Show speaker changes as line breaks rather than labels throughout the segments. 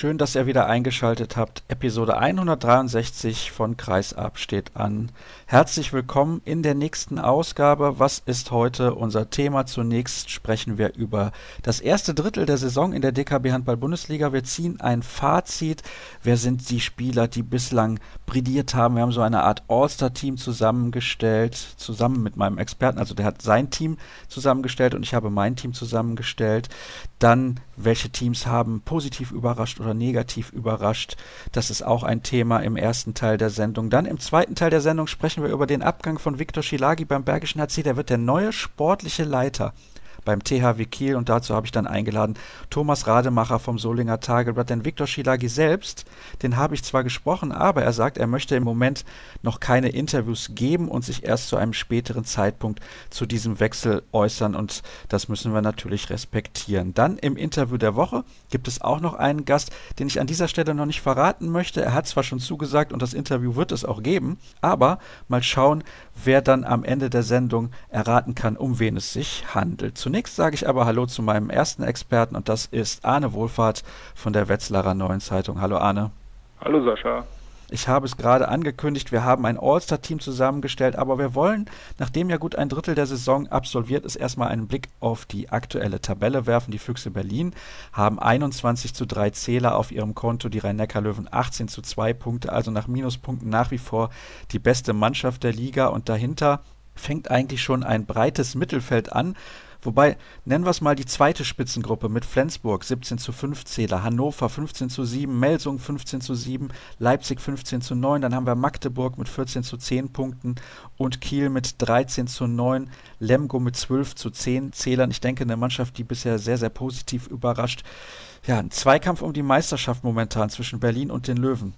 Schön, dass ihr wieder eingeschaltet habt. Episode 163 von Kreisab steht an. Herzlich willkommen in der nächsten Ausgabe. Was ist heute unser Thema? Zunächst sprechen wir über das erste Drittel der Saison in der DKB Handball Bundesliga. Wir ziehen ein Fazit. Wer sind die Spieler, die bislang brilliert haben? Wir haben so eine Art All-Star-Team zusammengestellt, zusammen mit meinem Experten. Also der hat sein Team zusammengestellt und ich habe mein Team zusammengestellt. Dann, welche Teams haben positiv überrascht oder negativ überrascht? Das ist auch ein Thema im ersten Teil der Sendung. Dann im zweiten Teil der Sendung sprechen wir über den Abgang von Viktor Schilagi beim Bergischen HC. Der wird der neue sportliche Leiter beim THW Kiel und dazu habe ich dann eingeladen Thomas Rademacher vom Solinger Tageblatt. Denn Viktor Schilagi selbst, den habe ich zwar gesprochen, aber er sagt, er möchte im Moment noch keine Interviews geben und sich erst zu einem späteren Zeitpunkt zu diesem Wechsel äußern und das müssen wir natürlich respektieren. Dann im Interview der Woche gibt es auch noch einen Gast, den ich an dieser Stelle noch nicht verraten möchte. Er hat zwar schon zugesagt und das Interview wird es auch geben, aber mal schauen, wer dann am Ende der Sendung erraten kann, um wen es sich handelt. Zunächst sage ich aber Hallo zu meinem ersten Experten und das ist Arne Wohlfahrt von der Wetzlarer Neuen Zeitung. Hallo Arne.
Hallo Sascha.
Ich habe es gerade angekündigt, wir haben ein All-Star-Team zusammengestellt, aber wir wollen, nachdem ja gut ein Drittel der Saison absolviert ist, erstmal einen Blick auf die aktuelle Tabelle werfen. Die Füchse Berlin haben 21 zu 3 Zähler auf ihrem Konto, die Rhein-Neckar-Löwen 18 zu 2 Punkte, also nach Minuspunkten nach wie vor die beste Mannschaft der Liga und dahinter fängt eigentlich schon ein breites Mittelfeld an Wobei, nennen wir es mal die zweite Spitzengruppe mit Flensburg 17 zu 5 Zähler, Hannover 15 zu 7, Melsung 15 zu 7, Leipzig 15 zu 9, dann haben wir Magdeburg mit 14 zu 10 Punkten und Kiel mit 13 zu 9, Lemgo mit 12 zu 10 Zählern. Ich denke, eine Mannschaft, die bisher sehr, sehr positiv überrascht. Ja, ein Zweikampf um die Meisterschaft momentan zwischen Berlin und den Löwen.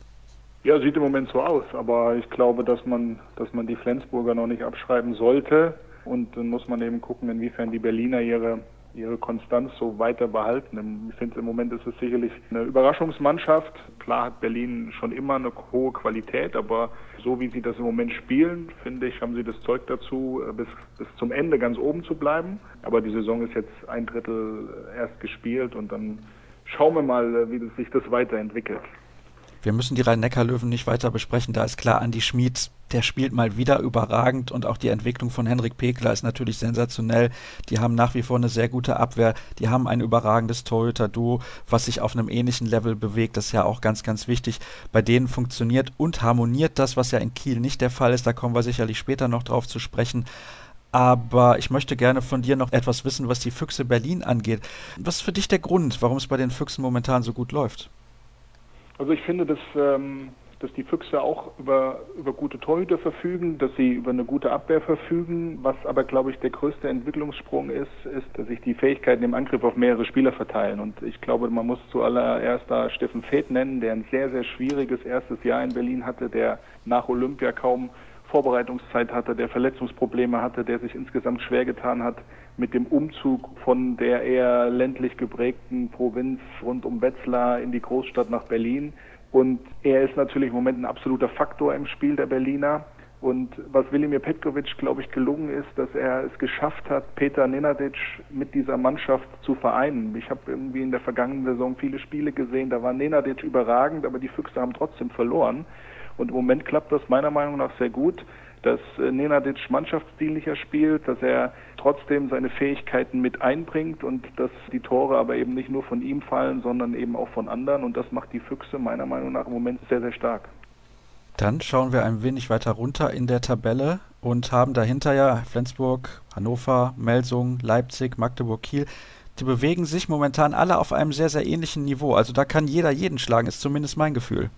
Ja, sieht im Moment so aus, aber ich glaube, dass man, dass man die Flensburger noch nicht abschreiben sollte. Und dann muss man eben gucken, inwiefern die Berliner ihre ihre Konstanz so weiter behalten. Ich finde, im Moment ist es sicherlich eine Überraschungsmannschaft. Klar hat Berlin schon immer eine hohe Qualität, aber so wie sie das im Moment spielen, finde ich, haben sie das Zeug dazu, bis, bis zum Ende ganz oben zu bleiben. Aber die Saison ist jetzt ein Drittel erst gespielt und dann schauen wir mal, wie sich das weiterentwickelt.
Wir müssen die Rhein-Neckar-Löwen nicht weiter besprechen. Da ist klar, Andi Schmid, der spielt mal wieder überragend und auch die Entwicklung von Henrik Pekler ist natürlich sensationell. Die haben nach wie vor eine sehr gute Abwehr. Die haben ein überragendes Torhüter-Duo, was sich auf einem ähnlichen Level bewegt. Das ist ja auch ganz, ganz wichtig. Bei denen funktioniert und harmoniert das, was ja in Kiel nicht der Fall ist. Da kommen wir sicherlich später noch drauf zu sprechen. Aber ich möchte gerne von dir noch etwas wissen, was die Füchse Berlin angeht. Was ist für dich der Grund, warum es bei den Füchsen momentan so gut läuft?
Also ich finde, dass, ähm, dass die Füchse auch über, über gute Torhüter verfügen, dass sie über eine gute Abwehr verfügen. Was aber, glaube ich, der größte Entwicklungssprung ist, ist, dass sich die Fähigkeiten im Angriff auf mehrere Spieler verteilen. Und ich glaube, man muss zuallererst da Steffen Feth nennen, der ein sehr, sehr schwieriges erstes Jahr in Berlin hatte, der nach Olympia kaum Vorbereitungszeit hatte, der Verletzungsprobleme hatte, der sich insgesamt schwer getan hat mit dem Umzug von der eher ländlich geprägten Provinz rund um Wetzlar in die Großstadt nach Berlin. Und er ist natürlich im Moment ein absoluter Faktor im Spiel der Berliner. Und was Wilimir Petkovic, glaube ich, gelungen ist, dass er es geschafft hat, Peter Nenadic mit dieser Mannschaft zu vereinen. Ich habe irgendwie in der vergangenen Saison viele Spiele gesehen, da war Nenadic überragend, aber die Füchse haben trotzdem verloren. Und im Moment klappt das meiner Meinung nach sehr gut, dass äh, Nenadic mannschaftsdienlicher spielt, dass er trotzdem seine Fähigkeiten mit einbringt und dass die Tore aber eben nicht nur von ihm fallen, sondern eben auch von anderen. Und das macht die Füchse meiner Meinung nach im Moment sehr, sehr stark.
Dann schauen wir ein wenig weiter runter in der Tabelle und haben dahinter ja Flensburg, Hannover, Melsung, Leipzig, Magdeburg, Kiel. Die bewegen sich momentan alle auf einem sehr, sehr ähnlichen Niveau. Also da kann jeder jeden schlagen, ist zumindest mein Gefühl.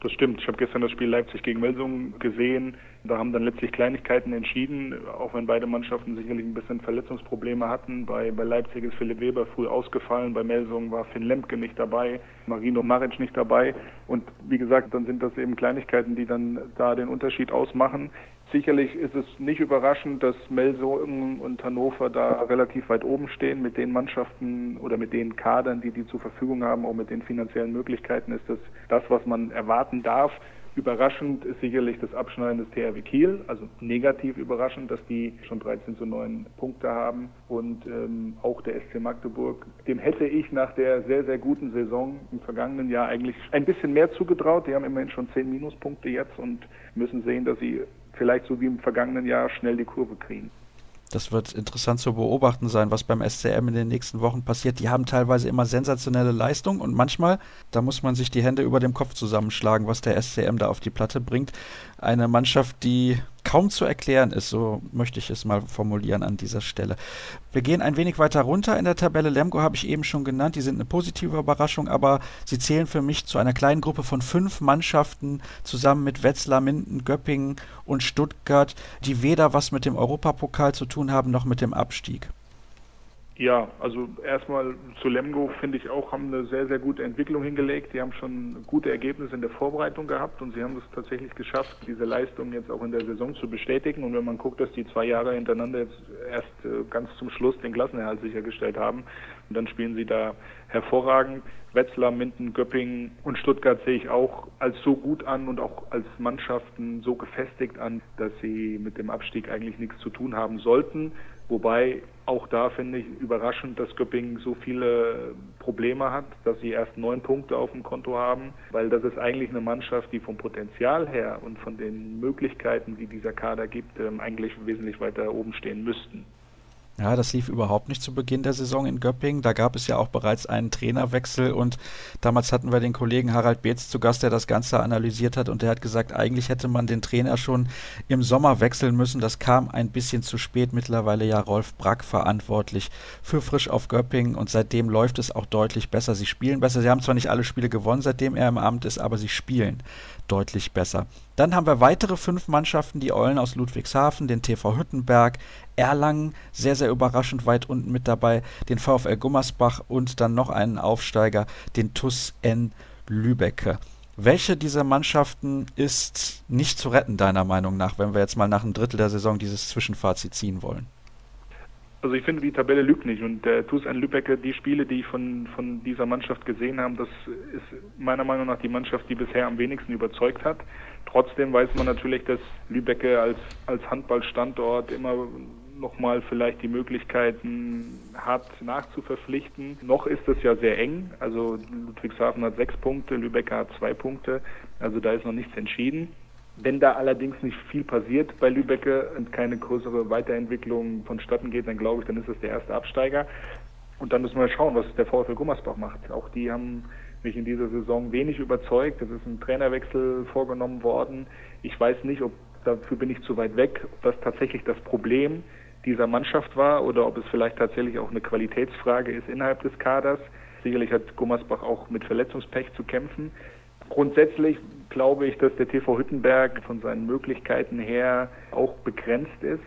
Das stimmt. Ich habe gestern das Spiel Leipzig gegen Melsung gesehen. Da haben dann letztlich Kleinigkeiten entschieden, auch wenn beide Mannschaften sicherlich ein bisschen Verletzungsprobleme hatten. Bei, bei Leipzig ist Philipp Weber früh ausgefallen, bei Melsung war Finn Lemke nicht dabei, Marino Maric nicht dabei. Und wie gesagt, dann sind das eben Kleinigkeiten, die dann da den Unterschied ausmachen. Sicherlich ist es nicht überraschend, dass Melsungen und Hannover da relativ weit oben stehen. Mit den Mannschaften oder mit den Kadern, die die zur Verfügung haben, auch mit den finanziellen Möglichkeiten, ist das das, was man erwarten darf. Überraschend ist sicherlich das Abschneiden des THW Kiel, also negativ überraschend, dass die schon 13 zu 9 Punkte haben. Und ähm, auch der SC Magdeburg, dem hätte ich nach der sehr, sehr guten Saison im vergangenen Jahr eigentlich ein bisschen mehr zugetraut. Die haben immerhin schon 10 Minuspunkte jetzt und müssen sehen, dass sie vielleicht so wie im vergangenen Jahr schnell die Kurve kriegen.
Das wird interessant zu beobachten sein, was beim SCM in den nächsten Wochen passiert. Die haben teilweise immer sensationelle Leistung und manchmal, da muss man sich die Hände über dem Kopf zusammenschlagen, was der SCM da auf die Platte bringt. Eine Mannschaft, die kaum zu erklären ist, so möchte ich es mal formulieren an dieser Stelle. Wir gehen ein wenig weiter runter in der Tabelle. Lemgo habe ich eben schon genannt, die sind eine positive Überraschung, aber sie zählen für mich zu einer kleinen Gruppe von fünf Mannschaften zusammen mit Wetzlar, Minden, Göppingen und Stuttgart, die weder was mit dem Europapokal zu tun haben noch mit dem Abstieg.
Ja, also erstmal zu Lemgo finde ich auch, haben eine sehr, sehr gute Entwicklung hingelegt. Die haben schon gute Ergebnisse in der Vorbereitung gehabt und sie haben es tatsächlich geschafft, diese Leistung jetzt auch in der Saison zu bestätigen. Und wenn man guckt, dass die zwei Jahre hintereinander jetzt erst äh, ganz zum Schluss den Klassenerhalt sichergestellt haben und dann spielen sie da hervorragend. Wetzlar, Minden, Göppingen und Stuttgart sehe ich auch als so gut an und auch als Mannschaften so gefestigt an, dass sie mit dem Abstieg eigentlich nichts zu tun haben sollten. Wobei auch da finde ich überraschend, dass Göppingen so viele Probleme hat, dass sie erst neun Punkte auf dem Konto haben, weil das ist eigentlich eine Mannschaft, die vom Potenzial her und von den Möglichkeiten, die dieser Kader gibt, ähm, eigentlich wesentlich weiter oben stehen müssten.
Ja, das lief überhaupt nicht zu Beginn der Saison in Göppingen. Da gab es ja auch bereits einen Trainerwechsel und damals hatten wir den Kollegen Harald Beetz zu Gast, der das Ganze analysiert hat und der hat gesagt, eigentlich hätte man den Trainer schon im Sommer wechseln müssen. Das kam ein bisschen zu spät. Mittlerweile ja Rolf Brack verantwortlich für Frisch auf Göppingen und seitdem läuft es auch deutlich besser. Sie spielen besser. Sie haben zwar nicht alle Spiele gewonnen, seitdem er im Amt ist, aber sie spielen deutlich besser. Dann haben wir weitere fünf Mannschaften, die Eulen aus Ludwigshafen, den TV Hüttenberg, Erlangen, sehr, sehr überraschend weit unten mit dabei, den VfL Gummersbach und dann noch einen Aufsteiger, den TUS N Lübecke. Welche dieser Mannschaften ist nicht zu retten, deiner Meinung nach, wenn wir jetzt mal nach einem Drittel der Saison dieses Zwischenfazit ziehen wollen?
Also ich finde, die Tabelle lügt nicht und der TuS N Lübecke, die Spiele, die ich von, von dieser Mannschaft gesehen habe, das ist meiner Meinung nach die Mannschaft, die bisher am wenigsten überzeugt hat. Trotzdem weiß man natürlich, dass Lübecke als, als Handballstandort immer nochmal vielleicht die Möglichkeiten hat, nachzuverpflichten. Noch ist es ja sehr eng. Also Ludwigshafen hat sechs Punkte, Lübeck hat zwei Punkte. Also da ist noch nichts entschieden. Wenn da allerdings nicht viel passiert bei Lübecke und keine größere Weiterentwicklung vonstatten geht, dann glaube ich, dann ist es der erste Absteiger. Und dann müssen wir schauen, was der VfL Gummersbach macht. Auch die haben mich in dieser Saison wenig überzeugt. Es ist ein Trainerwechsel vorgenommen worden. Ich weiß nicht, ob dafür bin ich zu weit weg, ob das tatsächlich das Problem dieser Mannschaft war oder ob es vielleicht tatsächlich auch eine Qualitätsfrage ist innerhalb des Kaders. Sicherlich hat Gummersbach auch mit Verletzungspech zu kämpfen. Grundsätzlich glaube ich, dass der TV Hüttenberg von seinen Möglichkeiten her auch begrenzt ist.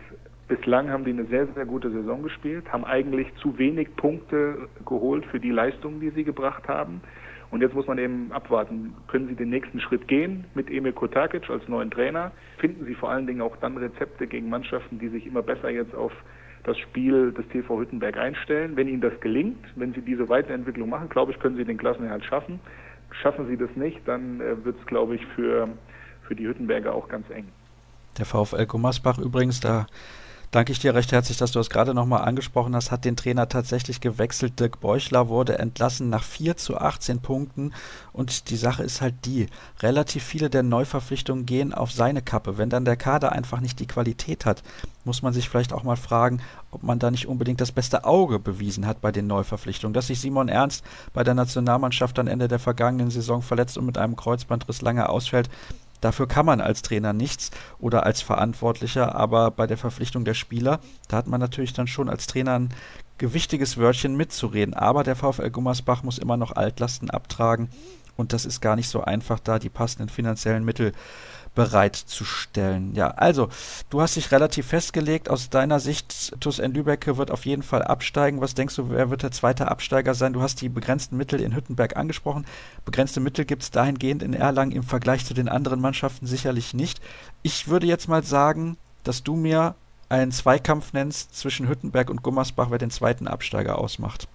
Bislang haben die eine sehr, sehr gute Saison gespielt, haben eigentlich zu wenig Punkte geholt für die Leistungen, die sie gebracht haben. Und jetzt muss man eben abwarten, können sie den nächsten Schritt gehen mit Emil Kotakic als neuen Trainer? Finden sie vor allen Dingen auch dann Rezepte gegen Mannschaften, die sich immer besser jetzt auf das Spiel des TV Hüttenberg einstellen? Wenn ihnen das gelingt, wenn sie diese Weiterentwicklung machen, glaube ich, können sie den Klassenerhalt schaffen. Schaffen sie das nicht, dann äh, wird es, glaube ich, für, für die Hüttenberger auch ganz eng.
Der VfL Gummersbach übrigens, da danke ich dir recht herzlich, dass du es gerade nochmal angesprochen hast, hat den Trainer tatsächlich gewechselt. Dirk Beuchler wurde entlassen nach 4 zu 18 Punkten. Und die Sache ist halt die, relativ viele der Neuverpflichtungen gehen auf seine Kappe. Wenn dann der Kader einfach nicht die Qualität hat, muss man sich vielleicht auch mal fragen, ob man da nicht unbedingt das beste Auge bewiesen hat bei den Neuverpflichtungen. Dass sich Simon Ernst bei der Nationalmannschaft am Ende der vergangenen Saison verletzt und mit einem Kreuzbandriss lange ausfällt, Dafür kann man als Trainer nichts oder als Verantwortlicher, aber bei der Verpflichtung der Spieler, da hat man natürlich dann schon als Trainer ein gewichtiges Wörtchen mitzureden. Aber der VfL Gummersbach muss immer noch Altlasten abtragen und das ist gar nicht so einfach, da die passenden finanziellen Mittel bereitzustellen. Ja, also, du hast dich relativ festgelegt. Aus deiner Sicht, TuS N Lübecke wird auf jeden Fall absteigen. Was denkst du, wer wird der zweite Absteiger sein? Du hast die begrenzten Mittel in Hüttenberg angesprochen. Begrenzte Mittel gibt es dahingehend in Erlangen im Vergleich zu den anderen Mannschaften sicherlich nicht. Ich würde jetzt mal sagen, dass du mir einen Zweikampf nennst zwischen Hüttenberg und Gummersbach, wer den zweiten Absteiger ausmacht.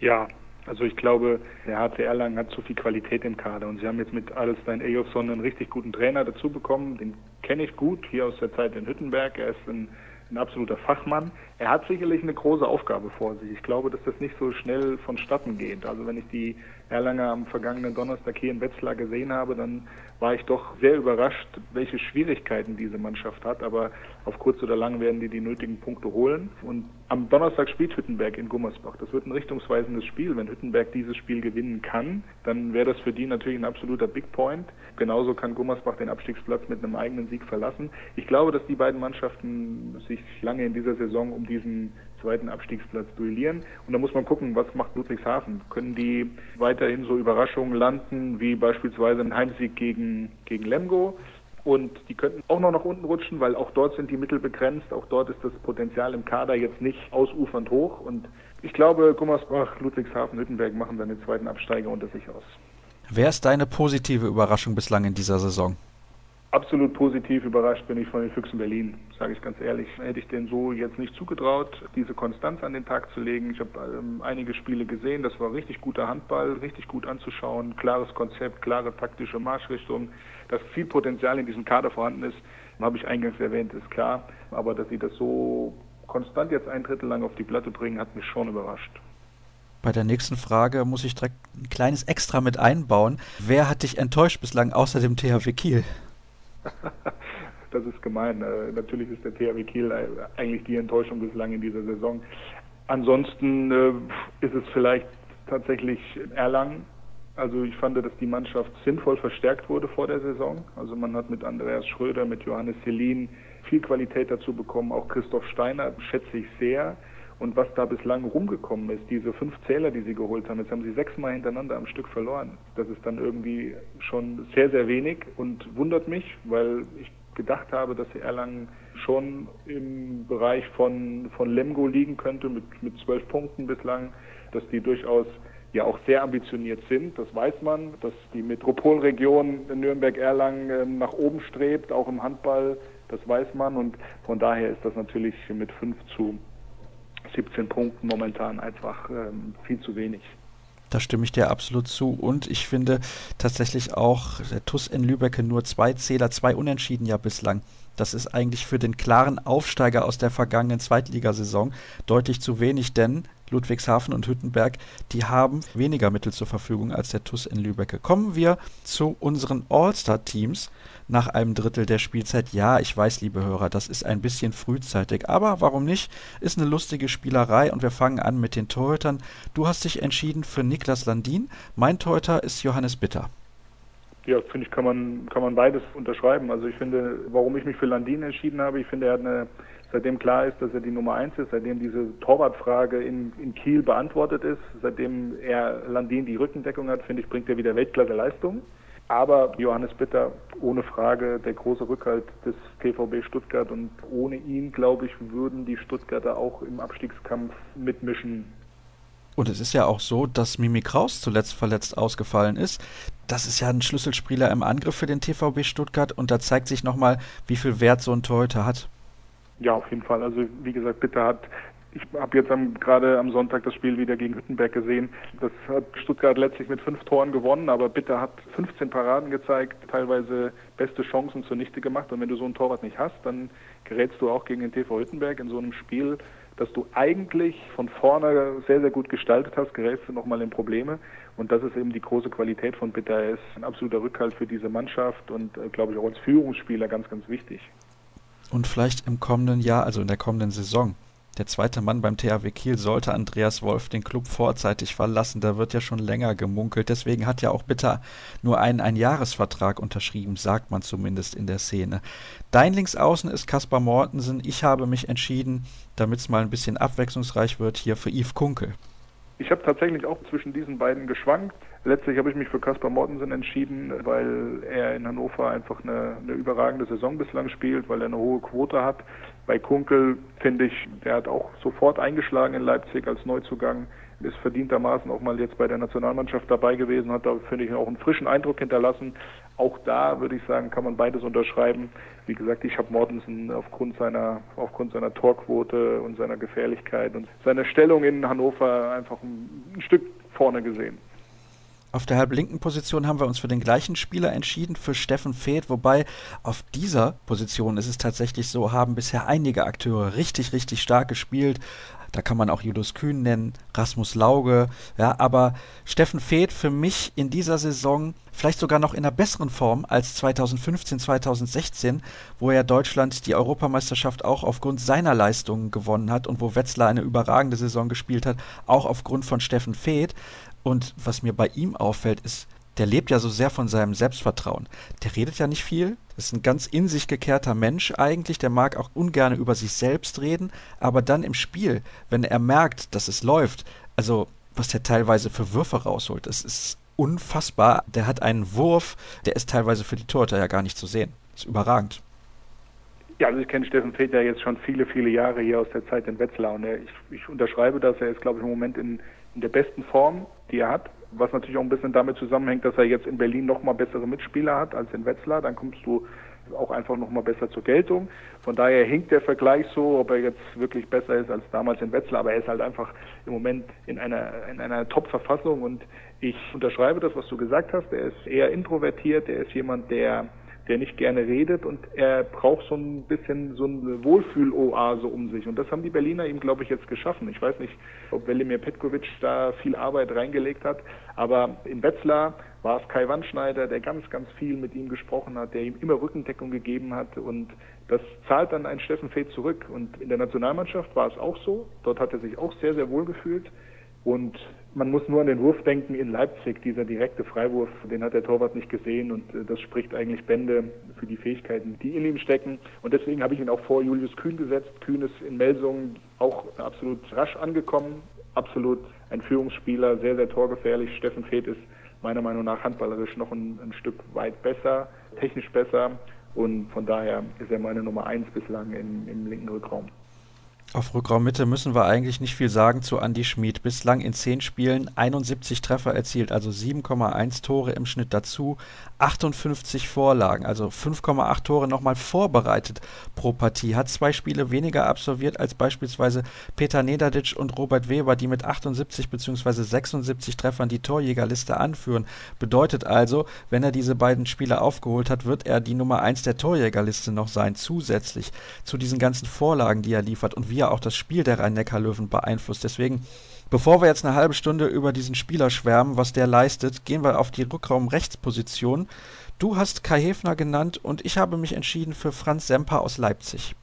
Ja, Also ich glaube, der HC Erlangen hat zu viel Qualität im Kader und sie haben jetzt mit Adelstein Ejofsson einen richtig guten Trainer dazu bekommen. Den kenne ich gut hier aus der Zeit in Hüttenberg. Er ist ein ein absoluter Fachmann. Er hat sicherlich eine große Aufgabe vor sich. Ich glaube, dass das nicht so schnell vonstatten geht. Also wenn ich die Erlanger am vergangenen Donnerstag hier in Wetzlar gesehen habe, dann war ich doch sehr überrascht, welche Schwierigkeiten diese Mannschaft hat. Aber auf kurz oder lang werden die die nötigen Punkte holen. Und am Donnerstag spielt Hüttenberg in Gummersbach. Das wird ein richtungsweisendes Spiel. Wenn Hüttenberg dieses Spiel gewinnen kann, dann wäre das für die natürlich ein absoluter Big Point. Genauso kann Gummersbach den Abstiegsplatz mit einem eigenen Sieg verlassen. Ich glaube, dass die beiden Mannschaften sich lange in dieser Saison um diesen zweiten Abstiegsplatz duellieren. Und da muss man gucken, was macht Ludwigshafen? Können die weiterhin so Überraschungen landen, wie beispielsweise ein Heimsieg gegen, gegen Lemgo? Und die könnten auch noch nach unten rutschen, weil auch dort sind die Mittel begrenzt. Auch dort ist das Potenzial im Kader jetzt nicht ausufernd hoch. Und ich glaube, Gummersbach, Ludwigshafen, Hüttenberg machen dann den zweiten Absteiger unter sich aus.
Wer ist deine positive Überraschung bislang in dieser Saison?
Absolut positiv überrascht bin ich von den Füchsen Berlin, sage ich ganz ehrlich. Hätte ich denen so jetzt nicht zugetraut, diese Konstanz an den Tag zu legen. Ich habe ähm, einige Spiele gesehen, das war richtig guter Handball, richtig gut anzuschauen, klares Konzept, klare taktische Marschrichtung. Dass viel Potenzial in diesem Kader vorhanden ist, habe ich eingangs erwähnt, ist klar. Aber dass sie das so konstant jetzt ein Drittel lang auf die Platte bringen, hat mich schon überrascht.
Bei der nächsten Frage muss ich direkt ein kleines Extra mit einbauen. Wer hat dich enttäuscht bislang außer dem THW Kiel?
Das ist gemein. Äh, natürlich ist der THW Kiel eigentlich die Enttäuschung bislang in dieser Saison. Ansonsten äh, ist es vielleicht tatsächlich Erlangen. Also ich fand, dass die Mannschaft sinnvoll verstärkt wurde vor der Saison. Also man hat mit Andreas Schröder, mit Johannes Selin viel Qualität dazu bekommen. Auch Christoph Steiner schätze ich sehr. Und was da bislang rumgekommen ist, diese fünf Zähler, die sie geholt haben, jetzt haben sie sechsmal hintereinander am Stück verloren. Das ist dann irgendwie schon sehr, sehr wenig und wundert mich, weil ich gedacht habe, dass Erlangen schon im Bereich von, von Lemgo liegen könnte mit, mit zwölf Punkten bislang, dass die durchaus ja auch sehr ambitioniert sind. Das weiß man, dass die Metropolregion Nürnberg-Erlangen ähm, nach oben strebt, auch im Handball. Das weiß man und von daher ist das natürlich mit 5 zu 17 Punkten momentan einfach ähm, viel zu wenig.
Da stimme ich dir absolut zu. Und ich finde tatsächlich auch der TUS in Lübeck nur zwei Zähler, zwei Unentschieden ja bislang. Das ist eigentlich für den klaren Aufsteiger aus der vergangenen Zweitligasaison deutlich zu wenig, denn Ludwigshafen und Hüttenberg, die haben weniger Mittel zur Verfügung als der TUS in Lübeck. Kommen wir zu unseren All-Star-Teams nach einem Drittel der Spielzeit. Ja, ich weiß, liebe Hörer, das ist ein bisschen frühzeitig, aber warum nicht? Ist eine lustige Spielerei und wir fangen an mit den Torhütern. Du hast dich entschieden für Niklas Landin. Mein Torhüter ist Johannes Bitter.
Ja, finde ich, kann man, kann man beides unterschreiben. Also ich finde, warum ich mich für Landin entschieden habe, ich finde, er hat eine seitdem klar ist, dass er die Nummer eins ist, seitdem diese Torwartfrage in, in Kiel beantwortet ist, seitdem er Landin die Rückendeckung hat, finde ich, bringt er wieder Weltklasse Leistung. Aber Johannes Bitter, ohne Frage, der große Rückhalt des TVB Stuttgart und ohne ihn, glaube ich, würden die Stuttgarter auch im Abstiegskampf mitmischen.
Und es ist ja auch so, dass Mimi Kraus zuletzt verletzt ausgefallen ist. Das ist ja ein Schlüsselspieler im Angriff für den TVB Stuttgart und da zeigt sich nochmal, wie viel Wert so ein Torhüter hat.
Ja, auf jeden Fall. Also wie gesagt, Bitter hat ich habe jetzt am, gerade am Sonntag das Spiel wieder gegen Hüttenberg gesehen. Das hat Stuttgart letztlich mit fünf Toren gewonnen, aber Bitter hat 15 Paraden gezeigt, teilweise beste Chancen zunichte gemacht. Und wenn du so ein Torwart nicht hast, dann gerätst du auch gegen den TV Hüttenberg in so einem Spiel, dass du eigentlich von vorne sehr, sehr gut gestaltet hast, gerätst du nochmal in Probleme. Und das ist eben die große Qualität von Bitter. Er ist ein absoluter Rückhalt für diese Mannschaft und, äh, glaube ich, auch als Führungsspieler ganz, ganz wichtig
und vielleicht im kommenden Jahr, also in der kommenden Saison. Der zweite Mann beim THW Kiel sollte Andreas Wolf den Club vorzeitig verlassen. Da wird ja schon länger gemunkelt. Deswegen hat ja auch Bitter nur einen Einjahresvertrag unterschrieben, sagt man zumindest in der Szene. Dein Linksaußen ist Kaspar Mortensen. Ich habe mich entschieden, damit es mal ein bisschen abwechslungsreich wird, hier für Yves Kunkel.
Ich habe tatsächlich auch zwischen diesen beiden geschwankt. Letztlich habe ich mich für Kaspar Mortensen entschieden, weil er in Hannover einfach eine, eine überragende Saison bislang spielt, weil er eine hohe Quote hat. Bei Kunkel finde ich, der hat auch sofort eingeschlagen in Leipzig als Neuzugang, ist verdientermaßen auch mal jetzt bei der Nationalmannschaft dabei gewesen, hat da, finde ich, auch einen frischen Eindruck hinterlassen. Auch da würde ich sagen, kann man beides unterschreiben. Wie gesagt, ich habe Mortensen aufgrund seiner, aufgrund seiner Torquote und seiner Gefährlichkeit und seiner Stellung in Hannover einfach ein, ein Stück vorne gesehen.
Auf der halblinken Position haben wir uns für den gleichen Spieler entschieden, für Steffen Feeth, wobei auf dieser Position ist es tatsächlich so, haben bisher einige Akteure richtig, richtig stark gespielt. Da kann man auch Julius Kühn nennen, Rasmus Lauge, ja, aber Steffen Feeth für mich in dieser Saison vielleicht sogar noch in einer besseren Form als 2015, 2016, wo er Deutschland die Europameisterschaft auch aufgrund seiner Leistungen gewonnen hat und wo Wetzlar eine überragende Saison gespielt hat, auch aufgrund von Steffen Feeth. Und was mir bei ihm auffällt, ist, der lebt ja so sehr von seinem Selbstvertrauen. Der redet ja nicht viel, ist ein ganz in sich gekehrter Mensch eigentlich, der mag auch ungern über sich selbst reden, aber dann im Spiel, wenn er merkt, dass es läuft, also was der teilweise für Würfe rausholt, das ist unfassbar. Der hat einen Wurf, der ist teilweise für die Torhüter ja gar nicht zu sehen. Das ist überragend.
Ja, also ich kenne Steffen ja jetzt schon viele, viele Jahre hier aus der Zeit in Wetzlar und er, ich, ich unterschreibe das, er ist glaube ich im Moment in, in der besten Form, die er hat. Was natürlich auch ein bisschen damit zusammenhängt, dass er jetzt in Berlin noch mal bessere Mitspieler hat als in Wetzlar. Dann kommst du auch einfach noch mal besser zur Geltung. Von daher hinkt der Vergleich so, ob er jetzt wirklich besser ist als damals in Wetzlar. Aber er ist halt einfach im Moment in einer, in einer Top-Verfassung und ich unterschreibe das, was du gesagt hast. Er ist eher introvertiert. Er ist jemand, der der nicht gerne redet und er braucht so ein bisschen so eine Wohlfühloase um sich. Und das haben die Berliner ihm, glaube ich, jetzt geschaffen. Ich weiß nicht, ob Velimir Petkovic da viel Arbeit reingelegt hat, aber in Wetzlar war es Kai Wandschneider, der ganz, ganz viel mit ihm gesprochen hat, der ihm immer Rückendeckung gegeben hat und das zahlt dann ein Steffen Feeth zurück. Und in der Nationalmannschaft war es auch so. Dort hat er sich auch sehr, sehr wohl gefühlt. Und man muss nur an den Wurf denken in Leipzig, dieser direkte Freiwurf, den hat der Torwart nicht gesehen und äh, das spricht eigentlich Bände für die Fähigkeiten, die in ihm stecken. Und deswegen habe ich ihn auch vor Julius Kühn gesetzt. Kühn ist in Melsungen auch absolut rasch angekommen, absolut ein Führungsspieler, sehr, sehr torgefährlich. Steffen Feeth ist meiner Meinung nach handballerisch noch ein, ein Stück weit besser, technisch besser und von daher ist er meine Nummer eins bislang im, im linken Rückraum.
Auf Rückraummitte müssen wir eigentlich nicht viel sagen zu Andy Schmid. Bislang in 10 Spielen 71 Treffer erzielt, also 7,1 Tore im Schnitt dazu, 58 Vorlagen, also 5,8 Tore nochmal vorbereitet pro Partie. Hat zwei Spiele weniger absolviert als beispielsweise Peter Nedadic und Robert Weber, die mit 78 bzw. 76 Treffern die Torjägerliste anführen. Bedeutet also, wenn er diese beiden Spiele aufgeholt hat, wird er die Nummer 1 der Torjägerliste noch sein, zusätzlich zu diesen ganzen Vorlagen, die er liefert und wie wie er auch das Spiel der Rhein-Neckar-Löwen beeinflusst. Deswegen, bevor wir jetzt eine halbe Stunde über diesen Spieler schwärmen, was der leistet, gehen wir auf die Rückraum-Rechtsposition. Du hast Kai Hefner genannt und ich habe mich entschieden für Franz Semper aus Leipzig.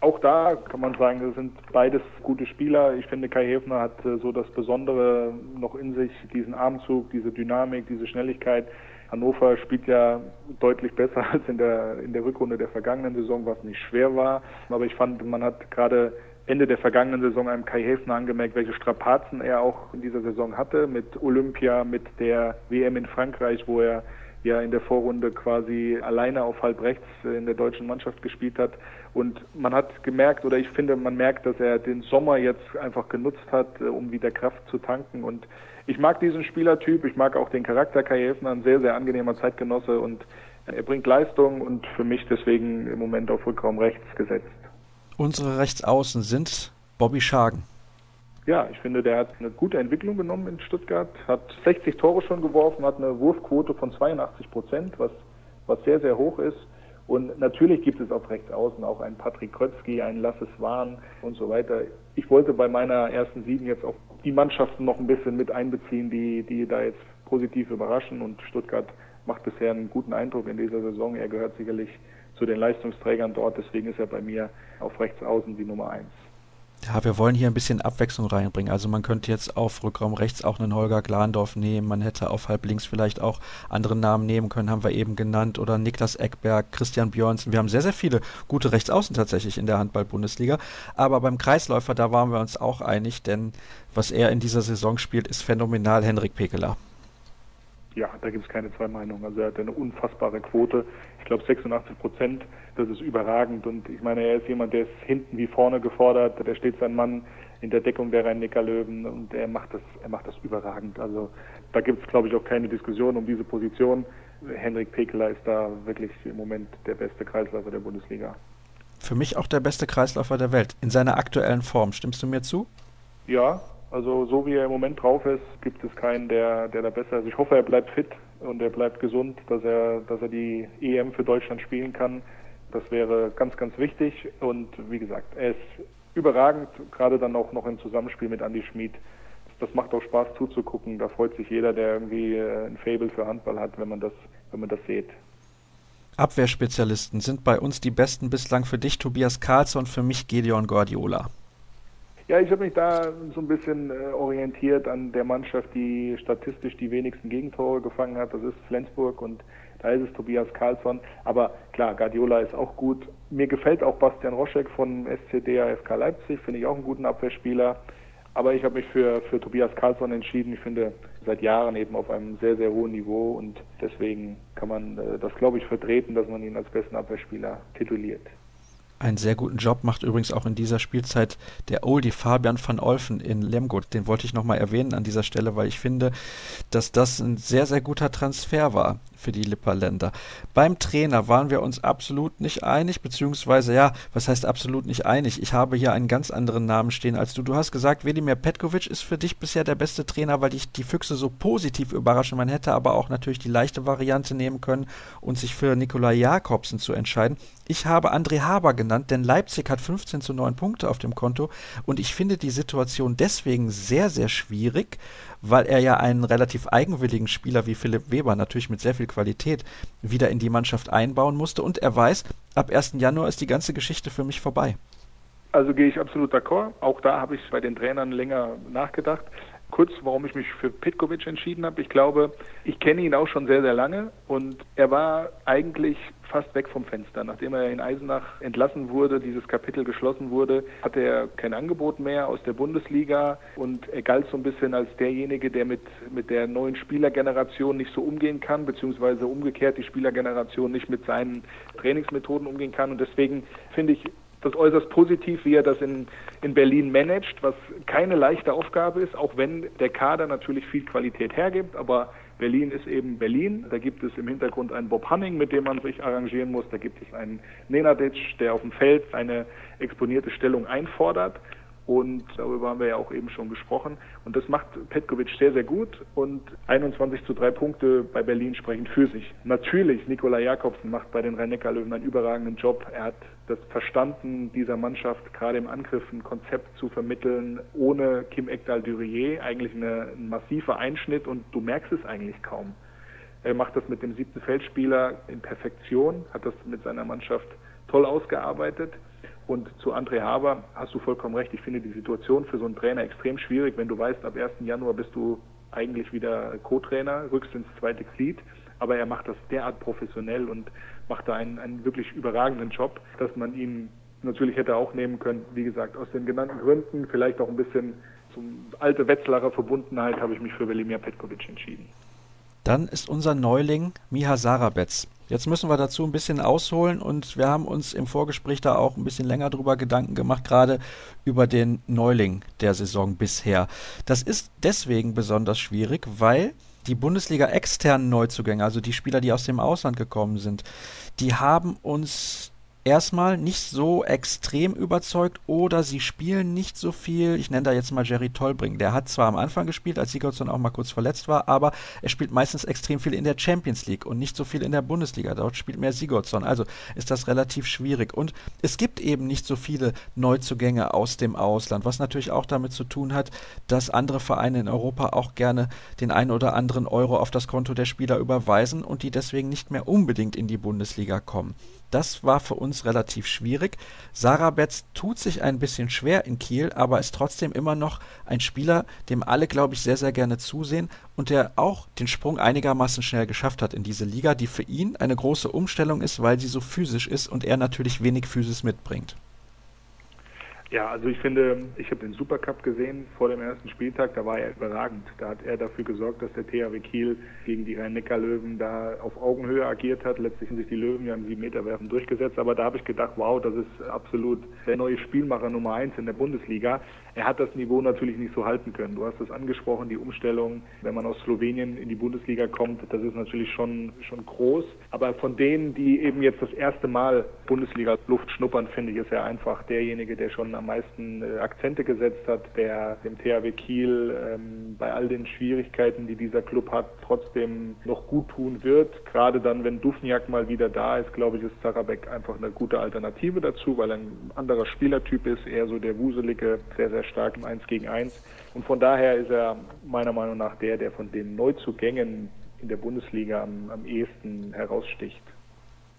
Auch da kann man sagen, das sind beides gute Spieler. Ich finde, Kai Hefner hat äh, so das Besondere noch in sich, diesen Armzug, diese Dynamik, diese Schnelligkeit. Hannover spielt ja deutlich besser als in der, in der Rückrunde der vergangenen Saison, was nicht schwer war. Aber ich fand, man hat gerade Ende der vergangenen Saison einem Kai Häfner angemerkt, welche Strapazen er auch in dieser Saison hatte mit Olympia, mit der WM in Frankreich, wo er ja in der Vorrunde quasi alleine auf halb rechts in der deutschen Mannschaft gespielt hat. Und man hat gemerkt, oder ich finde, man merkt, dass er den Sommer jetzt einfach genutzt hat, um wieder Kraft zu tanken und ich mag diesen Spielertyp, ich mag auch den Charakter Kai Helfner, ein sehr, sehr angenehmer Zeitgenosse und er bringt Leistung und für mich deswegen im Moment auf Rückraum rechts gesetzt.
Unsere Rechtsaußen sind Bobby Schagen.
Ja, ich finde, der hat eine gute Entwicklung genommen in Stuttgart, hat 60 Tore schon geworfen, hat eine Wurfquote von 82 Prozent, was, was sehr, sehr hoch ist. Und natürlich gibt es auf Rechtsaußen auch einen Patrick Krötzky, einen Lasses Wahn und so weiter. Ich wollte bei meiner ersten Sieben jetzt auch die Mannschaften noch ein bisschen mit einbeziehen, die, die da jetzt positiv überraschen. Und Stuttgart macht bisher einen guten Eindruck in dieser Saison. Er gehört sicherlich zu den Leistungsträgern dort. Deswegen ist er bei mir auf Rechtsaußen die Nummer eins.
Ja, wir wollen hier ein bisschen Abwechslung reinbringen. Also man könnte jetzt auf Rückraum rechts auch einen Holger Glandorf nehmen. Man hätte auf halb links vielleicht auch andere Namen nehmen können, haben wir eben genannt. Oder Niklas Eckberg, Christian Björnsen. Wir haben sehr, sehr viele gute Rechtsaußen tatsächlich in der Handball-Bundesliga. Aber beim Kreisläufer, da waren wir uns auch einig, denn was er in dieser Saison spielt, ist phänomenal. Henrik Pekeler.
Ja, da gibt es keine zwei Meinungen. Also er hat eine unfassbare Quote. Ich glaube 86 Prozent das ist überragend. Und ich meine, er ist jemand, der ist hinten wie vorne gefordert, der steht sein Mann in der Deckung der Rhein-Neckar-Löwen und er macht das, er macht das überragend. Also da gibt es, glaube ich, auch keine Diskussion um diese Position. Henrik Pekeler ist da wirklich im Moment der beste Kreisläufer der Bundesliga.
Für mich auch der beste Kreisläufer der Welt in seiner aktuellen Form. Stimmst du mir zu?
Ja, Also so wie er im Moment drauf ist, gibt es keinen, der, der da besser ist. Ich hoffe, er bleibt fit und er bleibt gesund, dass er, dass er die EM für Deutschland spielen kann. Das wäre ganz, ganz wichtig. Und wie gesagt, er ist überragend, gerade dann auch noch im Zusammenspiel mit Andy Schmid. Das macht auch Spaß zuzugucken. Da freut sich jeder, der irgendwie äh, ein Fable für Handball hat, wenn man das, wenn man das sieht.
Abwehrspezialisten sind bei uns die besten bislang für dich Tobias Karlsson, für mich Gedeon Guardiola.
Ja, ich habe mich da so ein bisschen äh, orientiert an der Mannschaft, die statistisch die wenigsten Gegentore gefangen hat. Das ist Flensburg und da ist es Tobias Karlsson. Aber klar, Guardiola ist auch gut. Mir gefällt auch Bastian Roschek von SCD AFK Leipzig, finde ich auch einen guten Abwehrspieler. Aber ich habe mich für, für Tobias Karlsson entschieden. Ich finde seit Jahren eben auf einem sehr, sehr hohen Niveau und deswegen kann man äh, das, glaube ich, vertreten, dass man ihn als besten Abwehrspieler tituliert.
Einen sehr guten Job macht übrigens auch in dieser Spielzeit der Oldie Fabian van Olfen in Lemgut. Den wollte ich nochmal erwähnen an dieser Stelle, weil ich finde, dass das ein sehr, sehr guter Transfer war für die Lipperländer. Beim Trainer waren wir uns absolut nicht einig, beziehungsweise ja, was heißt absolut nicht einig? Ich habe hier einen ganz anderen Namen stehen als du. Du hast gesagt, Velimir Petkovic ist für dich bisher der beste Trainer, weil dich die Füchse so positiv überraschen. Man hätte aber auch natürlich die leichte Variante nehmen können und sich für Nikolai Jakobsen zu entscheiden. Ich habe André Haber genannt, denn Leipzig hat 15 zu 9 Punkte auf dem Konto und ich finde die Situation deswegen sehr, sehr schwierig, weil er ja einen relativ eigenwilligen Spieler wie Philipp Weber natürlich mit sehr viel Qualität wieder in die Mannschaft einbauen musste und er weiß, ab 1. Januar ist die ganze Geschichte für mich vorbei.
Also gehe ich absolut d'accord. Auch da habe ich bei den Trainern länger nachgedacht. Kurz, warum ich mich für Pitkovic entschieden habe. Ich glaube, ich kenne ihn auch schon sehr, sehr lange und er war eigentlich fast weg vom Fenster. Nachdem er in Eisenach entlassen wurde, dieses Kapitel geschlossen wurde, hatte er kein Angebot mehr aus der Bundesliga und er galt so ein bisschen als derjenige, der mit, mit der neuen Spielergeneration nicht so umgehen kann, beziehungsweise umgekehrt die Spielergeneration nicht mit seinen Trainingsmethoden umgehen kann. Und deswegen finde ich das äußerst positiv, wie er das in, in Berlin managt, was keine leichte Aufgabe ist, auch wenn der Kader natürlich viel Qualität hergibt, aber Berlin ist eben Berlin. Da gibt es im Hintergrund einen Bob Hanning, mit dem man sich arrangieren muss. Da gibt es einen Nenadic, der auf dem Feld eine exponierte Stellung einfordert. Und darüber haben wir ja auch eben schon gesprochen. Und das macht Petkovic sehr, sehr gut. Und 21 zu 3 Punkte bei Berlin sprechen für sich. Natürlich, Nikola Jakobsen macht bei den Rhein-Neckar-Löwen einen überragenden Job. Er hat das verstanden, dieser Mannschaft gerade im Angriff ein Konzept zu vermitteln, ohne Kim Ekdal-Durier. Eigentlich eine, ein massiver Einschnitt und du merkst es eigentlich kaum. Er macht das mit dem siebten Feldspieler in Perfektion, hat das mit seiner Mannschaft toll ausgearbeitet. Und zu André Haber hast du vollkommen recht. Ich finde die Situation für so einen Trainer extrem schwierig, wenn du weißt, ab 1. Januar bist du eigentlich wieder Co-Trainer, rückst ins zweite Glied. Aber er macht das derart professionell und macht da einen, einen wirklich überragenden Job, dass man ihn natürlich hätte auch nehmen können. Wie gesagt, aus den genannten Gründen, vielleicht auch ein bisschen zum alte Wetzlarer Verbundenheit, habe ich mich für Velimir Petkovic entschieden.
Dann ist unser Neuling Miha Sarabetz. Jetzt müssen wir dazu ein bisschen ausholen und wir haben uns im Vorgespräch da auch ein bisschen länger drüber Gedanken gemacht, gerade über den Neuling der Saison bisher. Das ist deswegen besonders schwierig, weil die Bundesliga externen Neuzugänge, also die Spieler, die aus dem Ausland gekommen sind, die haben uns erstmal nicht so extrem überzeugt oder sie spielen nicht so viel. Ich nenne da jetzt mal Jerry Tolbring. Der hat zwar am Anfang gespielt, als Sigurdsson auch mal kurz verletzt war, aber er spielt meistens extrem viel in der Champions League und nicht so viel in der Bundesliga. Dort spielt mehr Sigurdsson. Also ist das relativ schwierig. Und es gibt eben nicht so viele Neuzugänge aus dem Ausland, was natürlich auch damit zu tun hat, dass andere Vereine in Europa auch gerne den einen oder anderen Euro auf das Konto der Spieler überweisen und die deswegen nicht mehr unbedingt in die Bundesliga kommen. Das war für uns relativ schwierig. Sarah Betz tut sich ein bisschen schwer in Kiel, aber ist trotzdem immer noch ein Spieler, dem alle, glaube ich, sehr, sehr gerne zusehen und der auch den Sprung einigermaßen schnell geschafft hat in diese Liga, die für ihn eine große Umstellung ist, weil sie so physisch ist und er natürlich wenig Physis mitbringt.
Ja, also ich finde, ich habe den Supercup gesehen vor dem ersten Spieltag, da war er überragend. Da hat er dafür gesorgt, dass der THW Kiel gegen die Rhein-Neckar-Löwen da auf Augenhöhe agiert hat. Letztlich sind sich die Löwen ja im 7-Meter-Werfen durchgesetzt, aber da habe ich gedacht, wow, das ist absolut der neue Spielmacher Nummer eins in der Bundesliga. Er hat das Niveau natürlich nicht so halten können. Du hast es angesprochen, die Umstellung, wenn man aus Slowenien in die Bundesliga kommt, das ist natürlich schon, schon groß. Aber von denen, die eben jetzt das erste Mal Bundesliga-Luft schnuppern, finde ich, ist er einfach derjenige, der schon am meisten äh, Akzente gesetzt hat, der dem THW Kiel ähm, bei all den Schwierigkeiten, die dieser Club hat, trotzdem noch gut tun wird. Gerade dann, wenn Dufniak mal wieder da ist, glaube ich, ist Zarabek einfach eine gute Alternative dazu, weil er ein anderer Spielertyp ist, eher so der Wuselige, sehr, sehr stark im 1 gegen 1. Und von daher ist er meiner Meinung nach der, der von den Neuzugängen in der Bundesliga am, am ehesten heraussticht.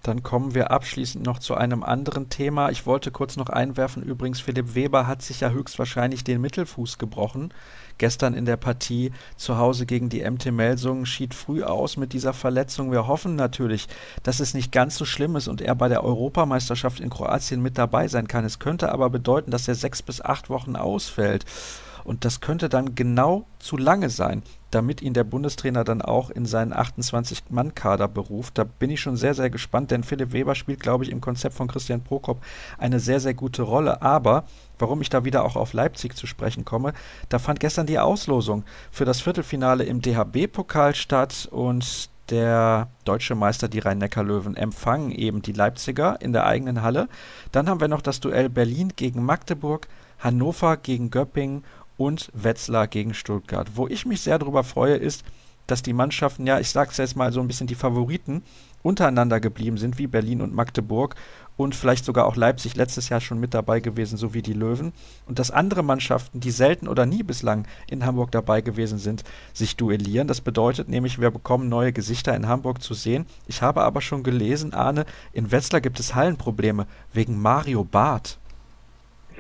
Dann kommen wir abschließend noch zu einem anderen Thema. Ich wollte kurz noch einwerfen, übrigens, Philipp Weber hat sich ja höchstwahrscheinlich den Mittelfuß gebrochen. Gestern in der Partie zu Hause gegen die MT Melsungen schied früh aus mit dieser Verletzung. Wir hoffen natürlich, dass es nicht ganz so schlimm ist und er bei der Europameisterschaft in Kroatien mit dabei sein kann. Es könnte aber bedeuten, dass er sechs bis acht Wochen ausfällt. Und das könnte dann genau zu lange sein, damit ihn der Bundestrainer dann auch in seinen 28-Mann-Kader beruft. Da bin ich schon sehr, sehr gespannt, denn Philipp Weber spielt, glaube ich, im Konzept von Christian Prokop eine sehr, sehr gute Rolle. Aber warum ich da wieder auch auf Leipzig zu sprechen komme, da fand gestern die Auslosung für das Viertelfinale im DHB-Pokal statt und der deutsche Meister, die Rhein-Neckar-Löwen, empfangen eben die Leipziger in der eigenen Halle. Dann haben wir noch das Duell Berlin gegen Magdeburg, Hannover gegen Göppingen und Wetzlar gegen Stuttgart. Wo ich mich sehr darüber freue, ist, dass die Mannschaften, ja, ich sag's jetzt mal so ein bisschen die Favoriten, untereinander geblieben sind, wie Berlin und Magdeburg und vielleicht sogar auch Leipzig letztes Jahr schon mit dabei gewesen, so wie die Löwen. Und dass andere Mannschaften, die selten oder nie bislang in Hamburg dabei gewesen sind, sich duellieren. Das bedeutet nämlich, wir bekommen neue Gesichter in Hamburg zu sehen. Ich habe aber schon gelesen, Arne, in Wetzlar gibt es Hallenprobleme wegen Mario Barth.